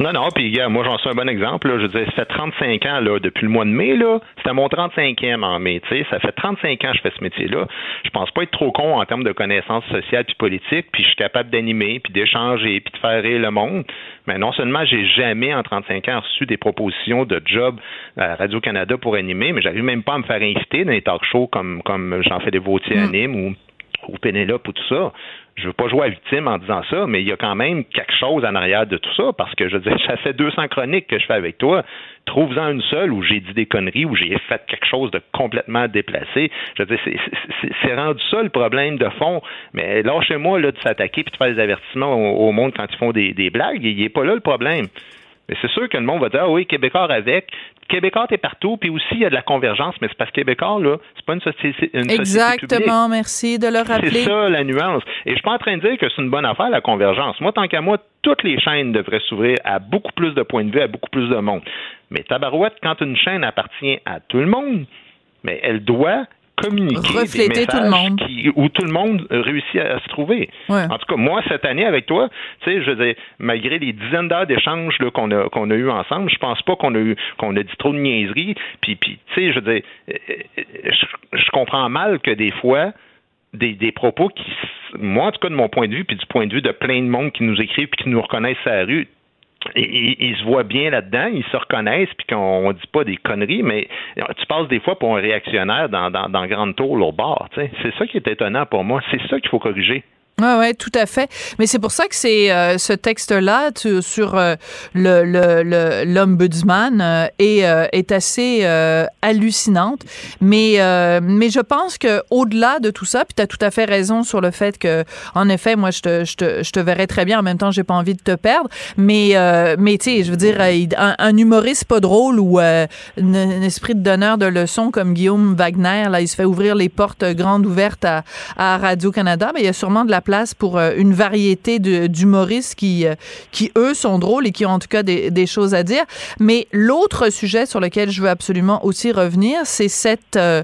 Non, non, puis gars, moi j'en suis un bon exemple. Là. Je veux dire, ça fait 35 ans là, depuis le mois de mai, là. C'était mon 35e en mai. Ça fait 35 ans que je fais ce métier-là. Je pense pas être trop con en termes de connaissances sociales puis politiques, puis je suis capable d'animer, puis d'échanger, puis de faire rire le monde. Mais non seulement j'ai jamais en 35 ans reçu des propositions de job à Radio-Canada pour animer, mais j'arrive même pas à me faire inviter dans les talk shows comme, comme j'en fais des Vautier anime ou ou Pénélope ou tout ça. Je veux pas jouer à victime en disant ça, mais il y a quand même quelque chose en arrière de tout ça, parce que je veux dire, ça fait 200 chroniques que je fais avec toi. Trouve-en une seule où j'ai dit des conneries, où j'ai fait quelque chose de complètement déplacé. Je veux dire, c'est- rendu ça le problème de fond. Mais lâchez-moi là, de s'attaquer puis de faire des avertissements au, monde quand ils font des, des blagues. Il n'est pas là le problème. Mais c'est sûr que le monde va dire, ah oui, Québécois avec. Québécois est partout, puis aussi il y a de la convergence, mais c'est parce que Québécois, là, c'est pas une société, une société publique. Exactement, merci de le rappeler. C'est ça la nuance. Et je suis pas en train de dire que c'est une bonne affaire la convergence. Moi, tant qu'à moi, toutes les chaînes devraient s'ouvrir à beaucoup plus de points de vue, à beaucoup plus de monde. Mais tabarouette, quand une chaîne appartient à tout le monde, mais elle doit communiquer Refléter des tout le monde. qui- où tout le monde réussit à, à se trouver. Ouais. En tout cas, moi, cette année, avec toi, tu sais, je veux dire, malgré les dizaines d'heures d'échanges qu'on a, qu'on a eu ensemble, je pense pas qu'on a eu, qu'on a dit trop de niaiseries. Puis, puis tu sais, je veux dire, euh, euh, je, je comprends mal que des fois, des, des propos qui, moi, en tout cas, de mon point de vue, puis du point de vue de plein de monde qui nous écrivent puis qui nous reconnaissent à la rue, ils, se voient bien là-dedans, ils se reconnaissent, puis qu'on ne dit pas des conneries, mais tu passes des fois pour un réactionnaire dans, dans, dans Grande Tour au bord. C'est ça qui est étonnant pour moi. C'est ça qu'il faut corriger. Oui, ouais, tout à fait. Mais c'est pour ça que c'est euh, ce texte-là sur euh, le l'ombudsman le, euh, est, euh, est assez hallucinante. Mais mais je pense que au-delà de tout ça, puis tu as tout à fait raison sur le fait que en effet, moi je te je te, je te verrais très bien. En même temps, j'ai pas envie de te perdre. Mais mais tu sais, je veux dire, un, humoriste pas drôle ou un, un, esprit de donneur de leçons comme Guillaume Wagner, là, il se fait ouvrir les portes grandes ouvertes à, à Radio Canada. Mais il y a sûrement de la place pour euh, une variété d'humoristes qui, euh, qui, eux, sont drôles et qui ont en tout cas des, choses à dire. Mais l'autre sujet sur lequel je veux absolument aussi revenir, c'est cette euh,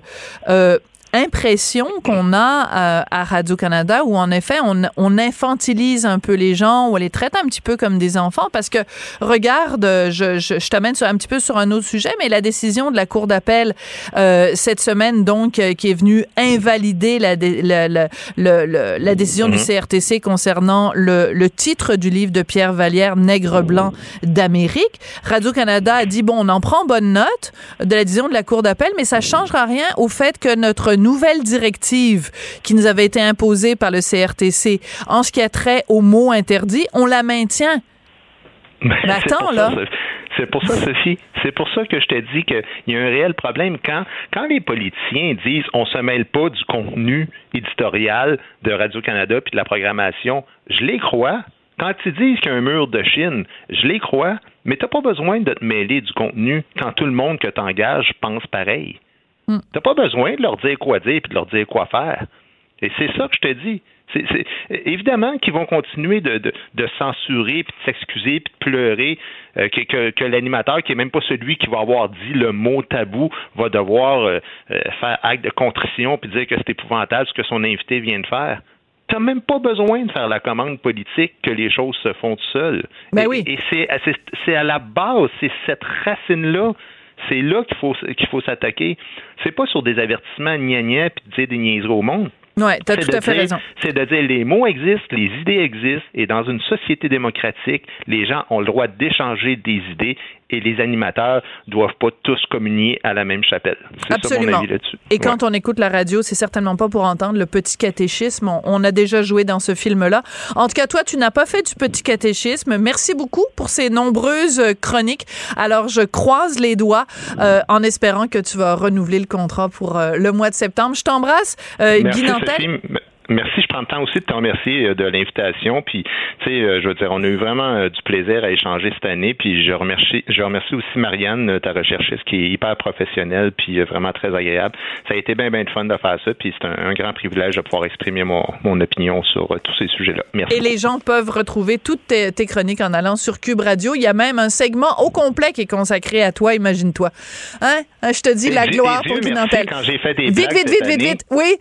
impression qu'on a euh, à, Radio-Canada où, en effet, on, on, infantilise un peu les gens, ou on les traite un petit peu comme des enfants parce que, regarde, je, je, je t'amène un petit peu sur un autre sujet, mais la décision de la Cour d'appel euh, cette semaine, donc, euh, qui est venue invalider la, la, la, la décision du CRTC mhm. concernant le, le, titre du livre de Pierre Vallière, Nègre blanc d'Amérique. Radio-Canada a dit, bon, on en prend bonne note de la décision de la Cour d'appel, mais ça changera rien au fait que notre nouvelle directive qui nous avait été imposée par le CRTC en ce qui a trait aux mots interdits, on la maintient. Mais attends, là. C'est pour ça, Sophie. C'est pour ça que je te dis qu'il y a un réel problème. Quand, quand les politiciens disent on se mêle pas du contenu éditorial de Radio-Canada puis de la programmation, je les crois. Quand ils disent qu'il y a un mur de Chine, je les crois, mais tu n'as pas besoin de te mêler du contenu quand tout le monde que tu engages pense pareil. Tu n'as pas besoin de leur dire quoi dire et de leur dire quoi faire. Et c'est ça que je te dis. C'est, évidemment qu'ils vont continuer de, de, censurer, puis de s'excuser, puis de pleurer, euh, que, que, l'animateur, qui est même pas celui qui va avoir dit le mot tabou, va devoir euh, euh, faire acte de contrition puis dire que c'est épouvantable ce que son invité vient de faire. Tu n'as même pas besoin de faire la commande politique que les choses se font tout seules. Ben et, oui. et c'est, c'est à la base, c'est cette racine-là c'est là qu'il faut qu'il faut s'attaquer. C'est pas sur des avertissements gna puis dire des niaiseries au monde. Oui, tu as tout à fait raison. C'est de dire les mots existent, les idées existent, et dans une société démocratique, les gens ont le droit d'échanger des idées et les animateurs doivent pas tous communier à la même chapelle. C'est ça mon avis là-dessus. Et quand on écoute la radio, c'est certainement pas pour entendre le petit catéchisme. On, a déjà joué dans ce film-là. En tout cas, toi, tu n'as pas fait du petit catéchisme. Merci beaucoup pour ces nombreuses euh, chroniques. Alors, je croise les doigts euh, en espérant que tu vas renouveler le contrat pour euh, le mois de septembre. Je t'embrasse, Guy Nantel. Merci. Je prends le temps aussi de te remercier euh, de l'invitation. Puis, tu sais, euh, je veux dire, on a eu vraiment euh, du plaisir à échanger cette année. Puis, je remercie, je remercie aussi Marianne, ta recherchiste, qui est hyper professionnelle, puis vraiment très agréable. Ça a été bien, bien de fun de faire ça. Puis, c'est un, grand privilège de pouvoir exprimer mon, mon opinion sur tous ces sujets-là. Merci. Et les gens peuvent retrouver toutes tes, chroniques en allant sur Cube Radio. Il y a même un segment au complet qui est consacré à toi, imagine-toi. Hein? hein je te dis la gloire pour Guinantel. Quand j'ai fait des vite, vite, vite, vite, vite. Oui,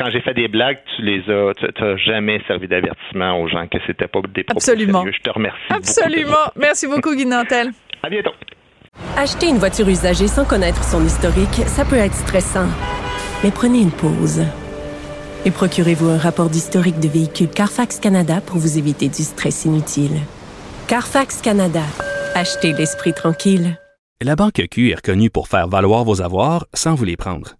quand j'ai fait des blagues, tu les as, tu n'as jamais servi d'avertissement aux gens que c'était pas des propos Absolument. Je te remercie. Absolument. Merci beaucoup, Guy Nantel. À bientôt. Acheter une voiture usagée sans connaître son historique, ça peut être stressant. Mais prenez une pause. Et procurez-vous un rapport d'historique de véhicule Carfax Canada pour vous éviter du stress inutile. Carfax Canada. Achetez l'esprit tranquille. La Banque Q est reconnue pour faire valoir vos avoirs sans vous les prendre.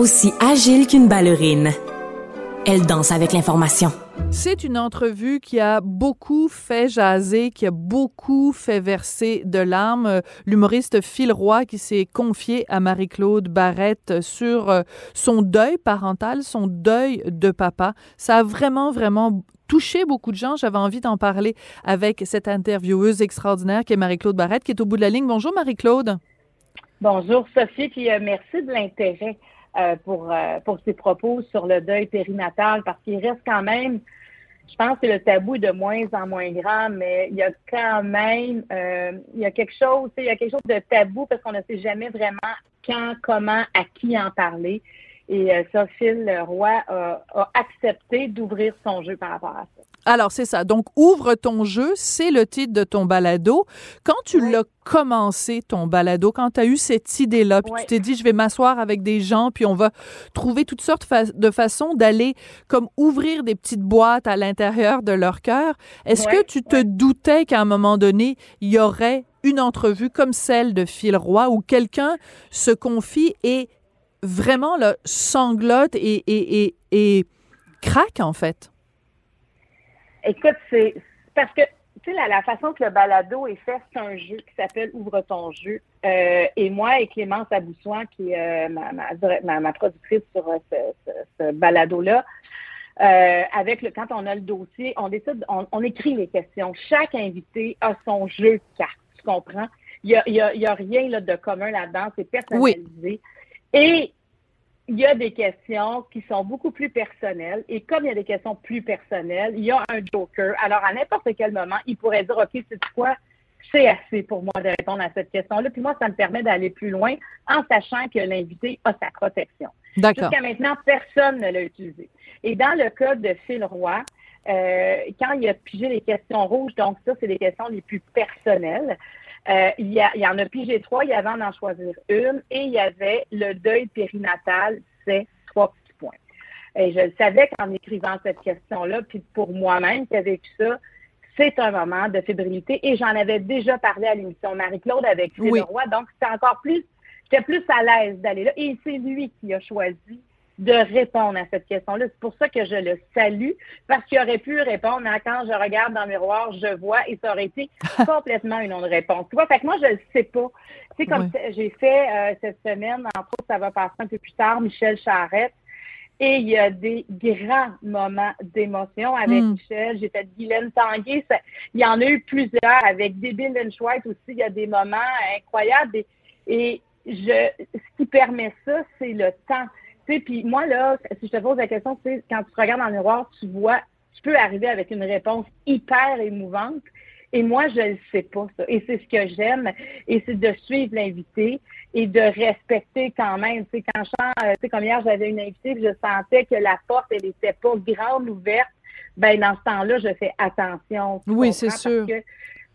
aussi agile qu'une ballerine. Elle danse avec l'information. C'est une entrevue qui a beaucoup fait jaser, qui a beaucoup fait verser de larmes. L'humoriste Phil Roy qui s'est confié à Marie-Claude Barrette sur euh, son deuil parental, son deuil de papa. Ça a vraiment, vraiment touché beaucoup de gens. J'avais envie d'en parler avec cette intervieweuse extraordinaire qui est Marie-Claude Barrette, qui est au bout de la ligne. Bonjour Marie-Claude. Bonjour Sophie, puis euh, merci de l'intérêt. Euh, pour, euh, pour ses propos sur le deuil périnatal parce qu'il reste quand même je pense que le tabou est de moins en moins grand, mais il y a quand même, euh, il y a quelque chose, il y a quelque chose de tabou parce qu'on ne sait jamais vraiment quand, comment, à qui en parler. Et euh, Sophie Roy a, a accepté d'ouvrir son jeu par rapport à ça. Alors, c'est ça. Donc, ouvre ton jeu, c'est le titre de ton balado. Quand tu l'as commencé, ton balado, quand tu as eu cette idée-là, puis tu t'es dit, je vais m'asseoir avec des gens, puis on va trouver toutes sortes de façons d'aller comme ouvrir des petites boîtes à l'intérieur de leur cœur, est-ce que tu te doutais qu'à un moment donné, il y aurait une entrevue comme celle de Phil Roy où quelqu'un se confie et vraiment le sanglote et, et, et, et craque, en fait? Écoute, c'est parce que tu sais, la, la, façon que le balado est fait, c'est un jeu qui s'appelle Ouvre ton jeu. Euh, et moi et Clémence Aboussoin, qui est euh, ma, ma, ma, productrice sur euh, ce, ce, balado-là, euh, avec le, quand on a le dossier, on décide, on, on, écrit les questions. Chaque invité a son jeu de cartes, tu comprends? Il y a, il y a, y a rien là, de commun là-dedans, c'est personnalisé. Oui. Et il y a des questions qui sont beaucoup plus personnelles. Et comme il y a des questions plus personnelles, il y a un joker. Alors, à n'importe quel moment, il pourrait dire, OK, c'est quoi? C'est assez pour moi de répondre à cette question-là. Puis moi, ça me permet d'aller plus loin en sachant que l'invité a sa protection. Jusqu'à maintenant, personne ne l'a utilisé. Et dans le cas de Phil Roy, euh, quand il a pigé les questions rouges, donc ça, c'est les questions les plus personnelles, euh, il, y il, y en a pigé trois, il y avait en en choisir une, et il y avait le deuil périnatal, c'est trois petits points. Et je le savais qu'en écrivant cette question-là, puis pour moi-même qui ai vécu ça, c'est un moment de fébrilité. Et j'en avais déjà parlé à l'émission Marie-Claude avec Phil oui. Roy, donc c'était encore plus, j'étais plus à l'aise d'aller là. Et c'est lui qui a choisi de répondre à cette question-là. C'est pour ça que je le salue, parce qu'il aurait pu répondre à quand je regarde dans le miroir, je vois, et ça aurait été complètement une non-réponse. Tu vois, fait que moi, je le sais pas. Tu sais, comme oui. j'ai fait euh, cette semaine, entre autres, ça va passer un peu plus tard, Michel Charrette, et il y a des grands moments d'émotion avec mm. Michel. J'ai fait Guylaine Tanguay. Ça, il y en a eu plusieurs avec Debbie Lynch-White aussi. Il y a des moments incroyables. Et, et je, ce qui permet ça, c'est le temps puis moi, là, si je te pose la question, tu sais, quand tu te regardes dans le miroir, tu vois, tu peux arriver avec une réponse hyper émouvante. Et moi, je ne sais pas ça. Et c'est ce que j'aime. Et c'est de suivre l'invité et de respecter quand même. Tu sais, quand je sens, tu sais, comme hier, j'avais une invitée, je sentais que la porte, elle n'était pas grande ouverte. Ben, dans ce temps-là, je fais attention. Oui, c'est sûr. Que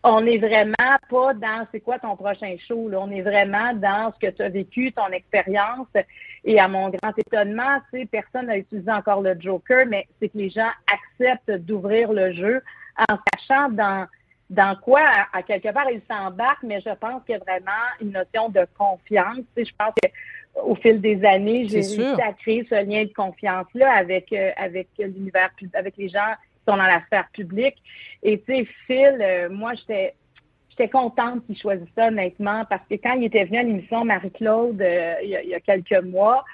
on n'est vraiment pas dans c'est quoi ton prochain show. Là. On est vraiment dans ce que tu as vécu, ton expérience. Et à mon grand étonnement, personne n'a utilisé encore le Joker, mais c'est que les gens acceptent d'ouvrir le jeu en sachant dans dans quoi, à, quelque part, ils s'embarquent, mais je pense qu'il y a vraiment une notion de confiance. Tu sais, je pense qu'au fil des années, j'ai réussi à créer ce lien de confiance-là avec, euh, avec l'univers, avec les gens sont dans la sphère publique. Et tu sais, Phil, euh, moi, j'étais j'étais contente qu'il choisisse ça, honnêtement, parce que quand il était venu à l'émission Marie-Claude euh, il, y a quelques mois,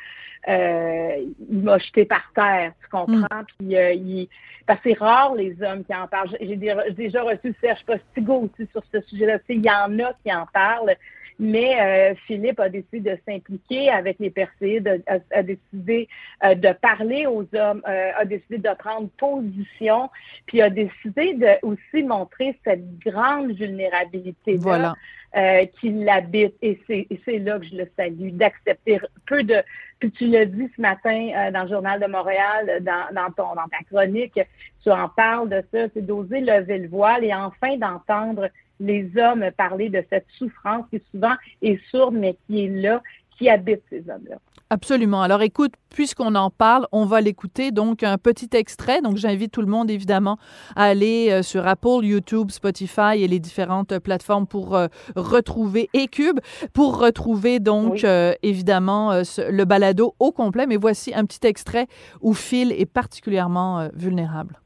euh, il m'a jeté par terre, tu comprends? Mm. Puis, euh, il, parce que c'est rare les hommes qui en parlent. J'ai déjà reçu Serge Postigo aussi sur ce sujet-là. Tu sais, il y en a qui en parlent. Mais euh, Philippe a décidé de s'impliquer avec les Perséides, a, a, décidé euh, de parler aux hommes, euh, a décidé de prendre position, puis a décidé de aussi montrer cette grande vulnérabilité voilà. Euh, qui l'habite. Et c'est là que je le salue, d'accepter peu de. Puis tu l'as dit ce matin euh, dans le Journal de Montréal, dans, dans, ton, dans ta chronique, tu en parles de ça, c'est d'oser lever le voile et enfin d'entendre les hommes parler de cette souffrance qui souvent est sourde, mais qui est là, qui habite ces hommes-là. Absolument. Alors écoute, puisqu'on en parle, on va l'écouter. Donc un petit extrait. Donc j'invite tout le monde évidemment à aller euh, sur Apple, YouTube, Spotify et les différentes plateformes pour euh, retrouver et Cube pour retrouver donc oui. euh, évidemment euh, le balado au complet. Mais voici un petit extrait où Phil est particulièrement vulnérable.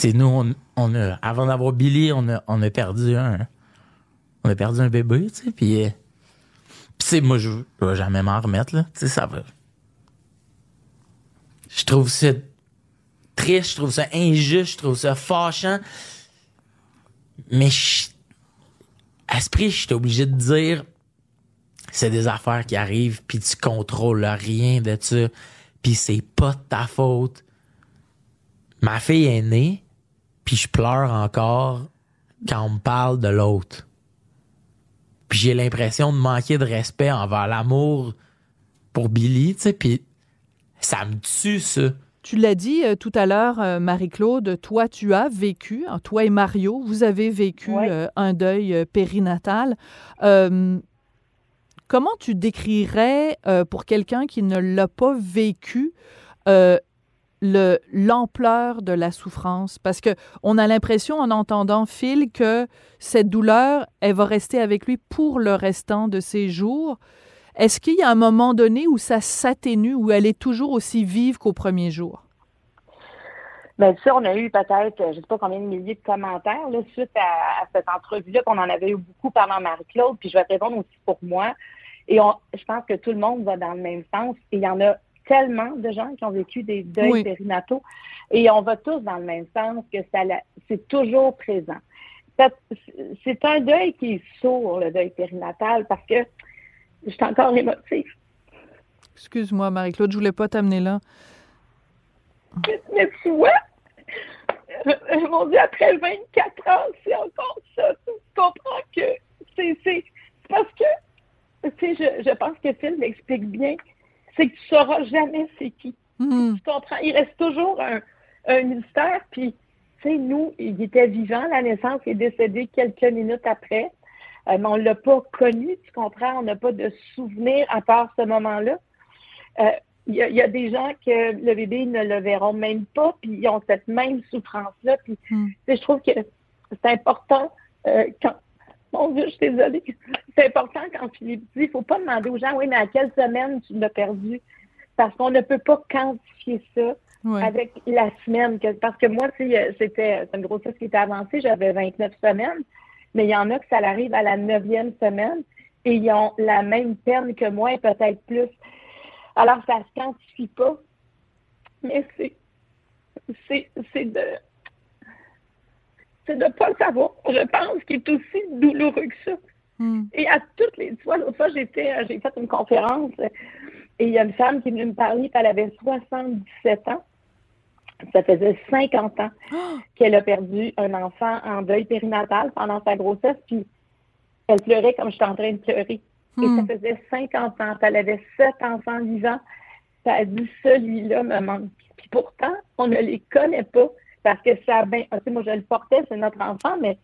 C'est nous, on, on, a, avant d'avoir Billy, on a, on a perdu un, on a perdu un bébé, tu sais, puis c'est moi, je, je vais jamais m'en remettre, là. Tu sais, ça va. Je trouve ça triste, je trouve ça injuste, je trouve ça fâchant. Mais à ce prix, je suis obligé de dire c'est des affaires qui arrivent, puis tu contrôles rien de ça, puis c'est pas de ta faute. Ma fille est née, puis je pleure encore quand on me parle de l'autre. Puis j'ai l'impression de manquer de respect envers l'amour pour Billy, tu sais, puis ça me tue, ça. Tu l'as dit euh, tout à l'heure, euh, Marie-Claude, toi, tu as vécu, hein, toi et Mario, vous avez vécu euh, un deuil périnatal. comment tu décrirais pour quelqu'un qui ne l'a pas vécu l'ampleur de la souffrance parce que on a l'impression en entendant Phil que cette douleur elle va rester avec lui pour le restant de ses jours. Est-ce qu'il y a un moment donné où ça s'atténue ou elle est toujours aussi vive qu'au premier jour? Bien, ça, on a eu peut-être, je ne sais pas combien de milliers de commentaires suite à, cette entrevue-là, qu'on en avait eu beaucoup pendant Marie-Claude, puis je vais répondre aussi pour moi. Et je pense que tout le monde va dans le même sens. Il y en a tellement de gens qui ont vécu des deuils périnataux et on va tous dans le même sens que ça c'est toujours présent. C'est un deuil qui est sourd, le deuil périnatal, parce que je suis encore émotive. Excuse-moi, Marie-Claude, je voulais pas t'amener là. Mais tu vois, euh, mon Dieu, après 24 ans, c'est encore ça. Tu comprends que c'est parce que, tu sais, je, je pense que Phil l'explique bien c'est que tu sauras jamais c'est qui. Hmm. Tu comprends? Il reste toujours un, mystère. Puis, tu sais, nous, il était vivant la naissance, il est décédé quelques minutes après. Euh, mais on ne l'a pas connu, tu comprends? On n'a pas de souvenir à part ce moment-là. Euh, il y, a des gens que le bébé ne le verront même pas, puis ils ont cette même souffrance-là. Puis, hmm. je trouve que c'est important euh, quand, mon Dieu, je suis désolée. C'est important quand Philippe dit, il ne faut pas demander aux gens, oui, mais à quelle semaine tu l'as perdu? Parce qu'on ne peut pas quantifier ça avec la semaine. parce que moi, c'était une grossesse qui était avancée, j'avais 29 semaines, mais il y en a que ça arrive à la neuvième semaine et ils ont la même peine que moi et peut-être plus. Alors, ça ne se quantifie pas, mais c'est de c'est de ne pas le savoir. Je pense qu'il est aussi douloureux que ça. Hmm. Et à toutes les fois, l'autre fois, j'étais, euh, j'ai fait une conférence et il y a une femme qui est venue me parler, puis elle avait 77 ans. Ça faisait 50 ans qu'elle a perdu un enfant en deuil périnatal pendant sa grossesse, puis elle pleurait comme j'étais en train de pleurer. Et ça hmm. faisait 50 ans. Elle avait sept enfants vivants. Ça a dit, celui-là me manque. Puis pourtant, on ne les connaît pas parce que ça ben, moi je le portais, c'est notre enfant, mais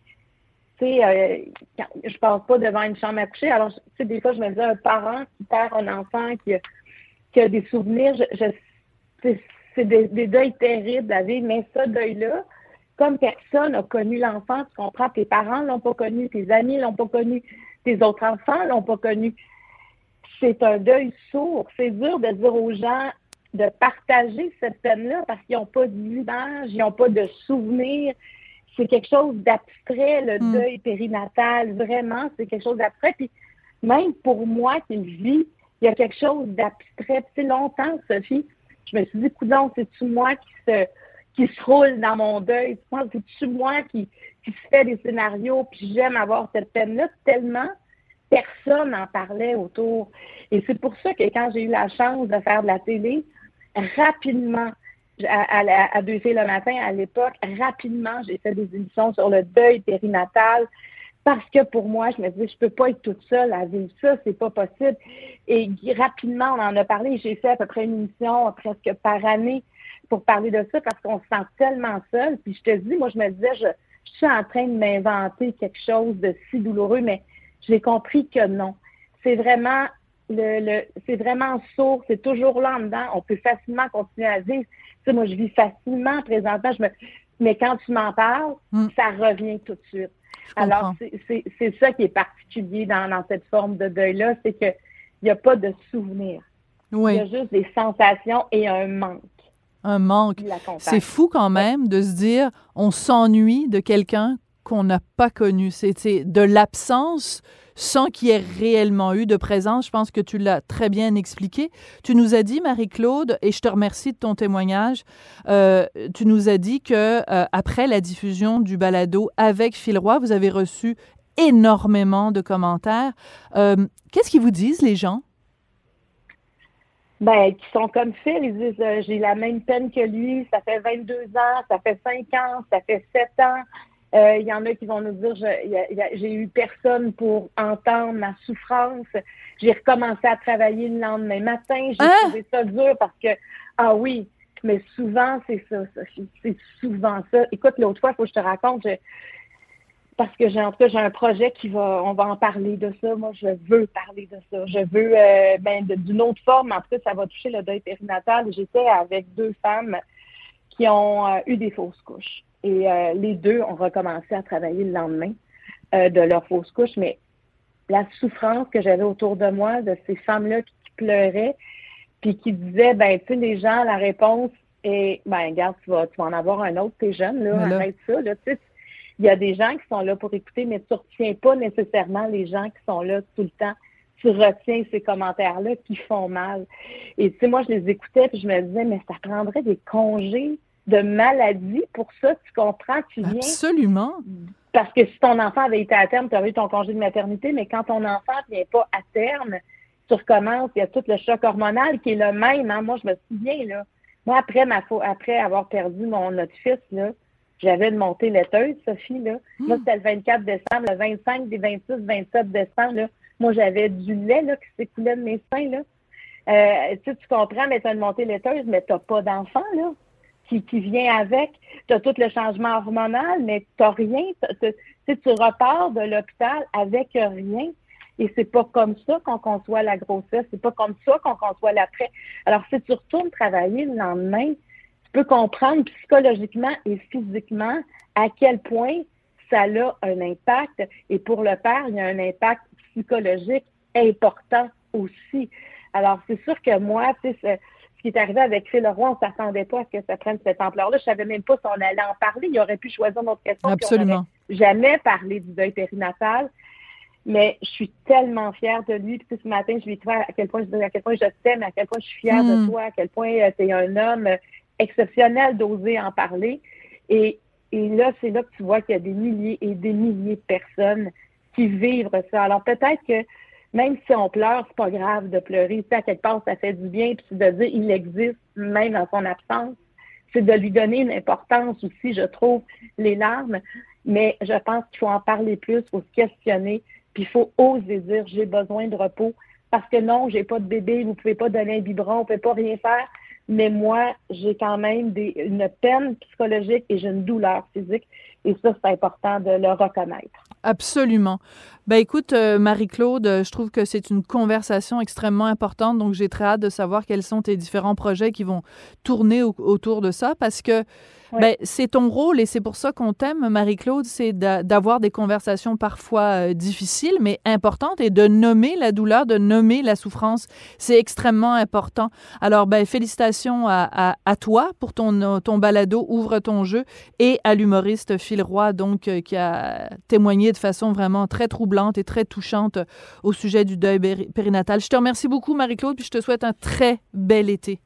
tu sais, euh, je passe pas devant une chambre à coucher. Alors, tu sais, des fois, je me dis, un parent qui perd un enfant, qui a, des souvenirs, c'est des, des, deuils terribles à vivre, mais ce deuil-là, comme personne n'a connu l'enfant, tu comprends, tes parents l'ont pas connu, tes amis l'ont pas connu, tes autres enfants l'ont pas connu. C'est un deuil sourd. C'est dur de dire aux gens, de partager cette peine-là parce qu'ils n'ont pas d'image, ils n'ont pas de souvenirs. C'est quelque chose d'abstrait, le hmm. deuil périnatal, vraiment, c'est quelque chose d'abstrait. Puis même pour moi qui le vis, il y a quelque chose d'abstrait. C'est longtemps, Sophie, je me suis dit, coudon, c'est-tu moi qui se, qui se roule dans mon deuil? C'est-tu moi qui, qui se fait des scénarios, puis j'aime avoir cette peine-là tellement personne n'en parlait autour. Et c'est pour ça que quand j'ai eu la chance de faire de la télé, rapidement, à, deux filles le matin, à l'époque, rapidement, j'ai fait des émissions sur le deuil périnatal parce que pour moi, je me disais, je peux pas être toute seule à vivre ça, c'est pas possible. Et rapidement, on en a parlé. J'ai fait à peu près une émission presque par année pour parler de ça parce qu'on se sent tellement seul. Puis je te dis, moi, je me disais, je suis en train de m'inventer quelque chose de si douloureux, mais j'ai compris que non. C'est vraiment le, c'est vraiment sourd, c'est toujours là en dedans. On peut facilement continuer à vivre. Tu moi, je vis facilement présentement, je me, mais quand tu m'en parles, hmm. ça revient tout de suite. Alors, c'est ça qui est particulier dans, dans cette forme de deuil-là, c'est qu'il n'y a pas de souvenir. Il y a juste des sensations et un manque. Un manque. C'est fou quand même de se dire on s'ennuie de quelqu'un qu'on n'a pas connu. C'est de l'absence sans qu'il y ait réellement eu de présence. Je pense que tu l'as très bien expliqué. Tu nous as dit, Marie-Claude, et je te remercie de ton témoignage, euh, tu nous as dit que euh, après la diffusion du balado avec Phil Roy, vous avez reçu énormément de commentaires. Euh, qu'est-ce qu'ils vous disent, les gens? ben, qui sont comme Phil, ils disent j'ai la même peine que lui, ça fait 22 ans, ça fait 5 ans, ça fait 7 ans. Euh, il y en a qui vont nous dire j'ai eu personne pour entendre ma souffrance. J'ai recommencé à travailler le lendemain matin. J'ai Hein? trouvé ça dur parce que ah oui, mais souvent c'est ça. C'est souvent ça. Écoute, l'autre fois, il faut que je te raconte. je- parce que j'ai en tout cas j'ai un projet qui va on va en parler de ça. Moi, je veux parler de ça. Je veux euh, ben d'une autre forme. En tout cas, ça va toucher le deuil périnatal. J'étais avec deux femmes qui ont euh, eu des fausses couches. Et euh, les deux ont recommencé à travailler le lendemain euh, de leur fausse couche. Mais la souffrance que j'avais autour de moi, de ces femmes-là qui, qui pleuraient, puis qui disaient, ben, tu sais, les gens, la réponse est, ben, regarde, tu vas, tu vas en avoir un autre, t'es jeune, là, arrête ça, là, tu sais. Il y a des gens qui sont là pour écouter, mais tu retiens pas nécessairement les gens qui sont là tout le temps. Tu retiens ces commentaires-là qui font mal. Et tu sais, moi, je les écoutais, puis je me disais, mais ça prendrait des congés de maladie pour ça, tu comprends, tu viens Absolument. parce que si ton enfant avait été à terme, tu aurais eu ton congé de maternité, mais quand ton enfant vient pas à terme, tu recommences, il y a tout le choc hormonal qui est le même. hein. Moi, je me souviens, là, moi, après ma après avoir perdu mon notre fils, là, j'avais une montée laiteuse, Sophie, là. Moi, c'était le 24 décembre, le 25, des 26, 27 décembre, là. Moi, j'avais du lait, là, qui s'écoulait de mes seins, là. Euh, tu sais, tu comprends, mais tu as une montée laiteuse, mais tu pas d'enfant, là, qui, qui vient avec. Tu as tout le changement hormonal, mais tu rien. T'as- Tu sais, tu repars de l'hôpital avec rien. Et c'est pas comme ça qu'on conçoit la grossesse, c'est pas comme ça qu'on conçoit l'après. Alors, si tu retournes travailler le lendemain, tu peux comprendre psychologiquement et physiquement à quel point ça a un impact. Et pour le père, il y a un impact psychologique important aussi. Alors, c'est sûr que moi, tu sais, ce qui est arrivé avec Phil Leroy, on ne s'attendait pas à ce que ça prenne cette ampleur-là. Je savais même pas si on allait en parler. Il aurait pu choisir notre question. on Absolument. jamais parlé du deuil périnatal. Mais je suis tellement fière de lui. Puis ce matin, je lui ai dit à quel point je, à quel point je t'aime, à quel point je suis fière Mm. de toi, à quel point tu es un homme euh, exceptionnel d'oser en parler. Et, et là, c'est là que tu vois qu'il y a des milliers et des milliers de personnes qui vivent ça. Alors peut-être que même si on pleure, c'est pas grave de pleurer. Sais, à quelque part, ça fait du bien. Puis de dire il existe même dans son absence. C'est de lui donner une importance aussi, je trouve, les larmes. Mais je pense qu'il faut en parler plus, il faut se questionner, puis il faut oser dire j'ai besoin de repos. Parce que non, j'ai pas de bébé, vous pouvez pas donner un biberon, on peut pas rien faire. Mais moi, j'ai quand même une peine psychologique et j'ai une douleur physique. Et ça, c'est important de le reconnaître. Absolument. Ben écoute, euh, Marie-Claude, euh, je trouve que c'est une conversation extrêmement importante, donc j'ai très hâte de savoir quels sont tes différents projets qui vont tourner au- autour de ça, parce que ben, c'est ton rôle et c'est pour ça qu'on t'aime, Marie-Claude, c'est d'a- d'avoir des conversations parfois euh, difficiles, mais importantes, et de nommer la douleur, de nommer la souffrance. C'est extrêmement important. Alors, ben, félicitations à, à, à toi pour ton, ton balado Ouvre ton jeu et à l'humoriste Phil Roy, donc, qui a témoigné de façon vraiment très troublante et très touchante au sujet du deuil péri- périnatal. Je te remercie beaucoup, Marie-Claude, puis je te souhaite un très bel été.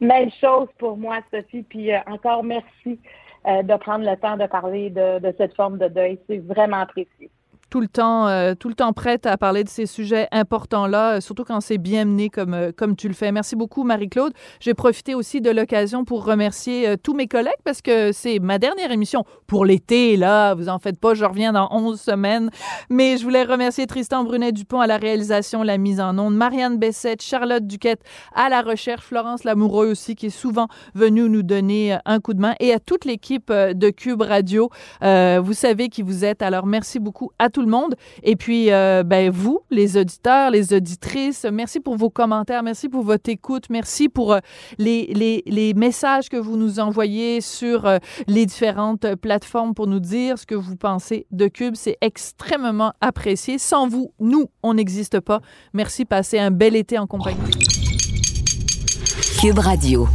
Même chose pour moi, Sophie. Puis euh, encore merci euh, de prendre le temps de parler de, de cette forme de deuil. C'est vraiment apprécié. Tout le temps, euh, tout le temps prête à parler de ces sujets importants-là, euh, surtout quand c'est bien mené comme, euh, comme tu le fais. Merci beaucoup, Marie-Claude. J'ai profité aussi de l'occasion pour remercier euh, tous mes collègues parce que c'est ma dernière émission pour l'été, là. Vous en faites pas, je reviens dans 11 semaines. Mais je voulais remercier Tristan Brunet-Dupont à la réalisation, la mise en onde, Marianne Bessette, Charlotte Duquette à la recherche, Florence Lamoureux aussi, qui est souvent venue nous donner un coup de main, et à toute l'équipe de Cube Radio. Vous savez qui vous êtes, alors merci beaucoup à le monde. Et puis, euh, ben, vous, les auditeurs, les auditrices, merci pour vos commentaires, merci pour votre écoute, merci pour euh, les messages que vous nous envoyez sur euh, les différentes plateformes pour nous dire ce que vous pensez de Cube. C'est extrêmement apprécié. Sans vous, nous, on n'existe pas. Merci, passez un bel été en compagnie. Cube Radio.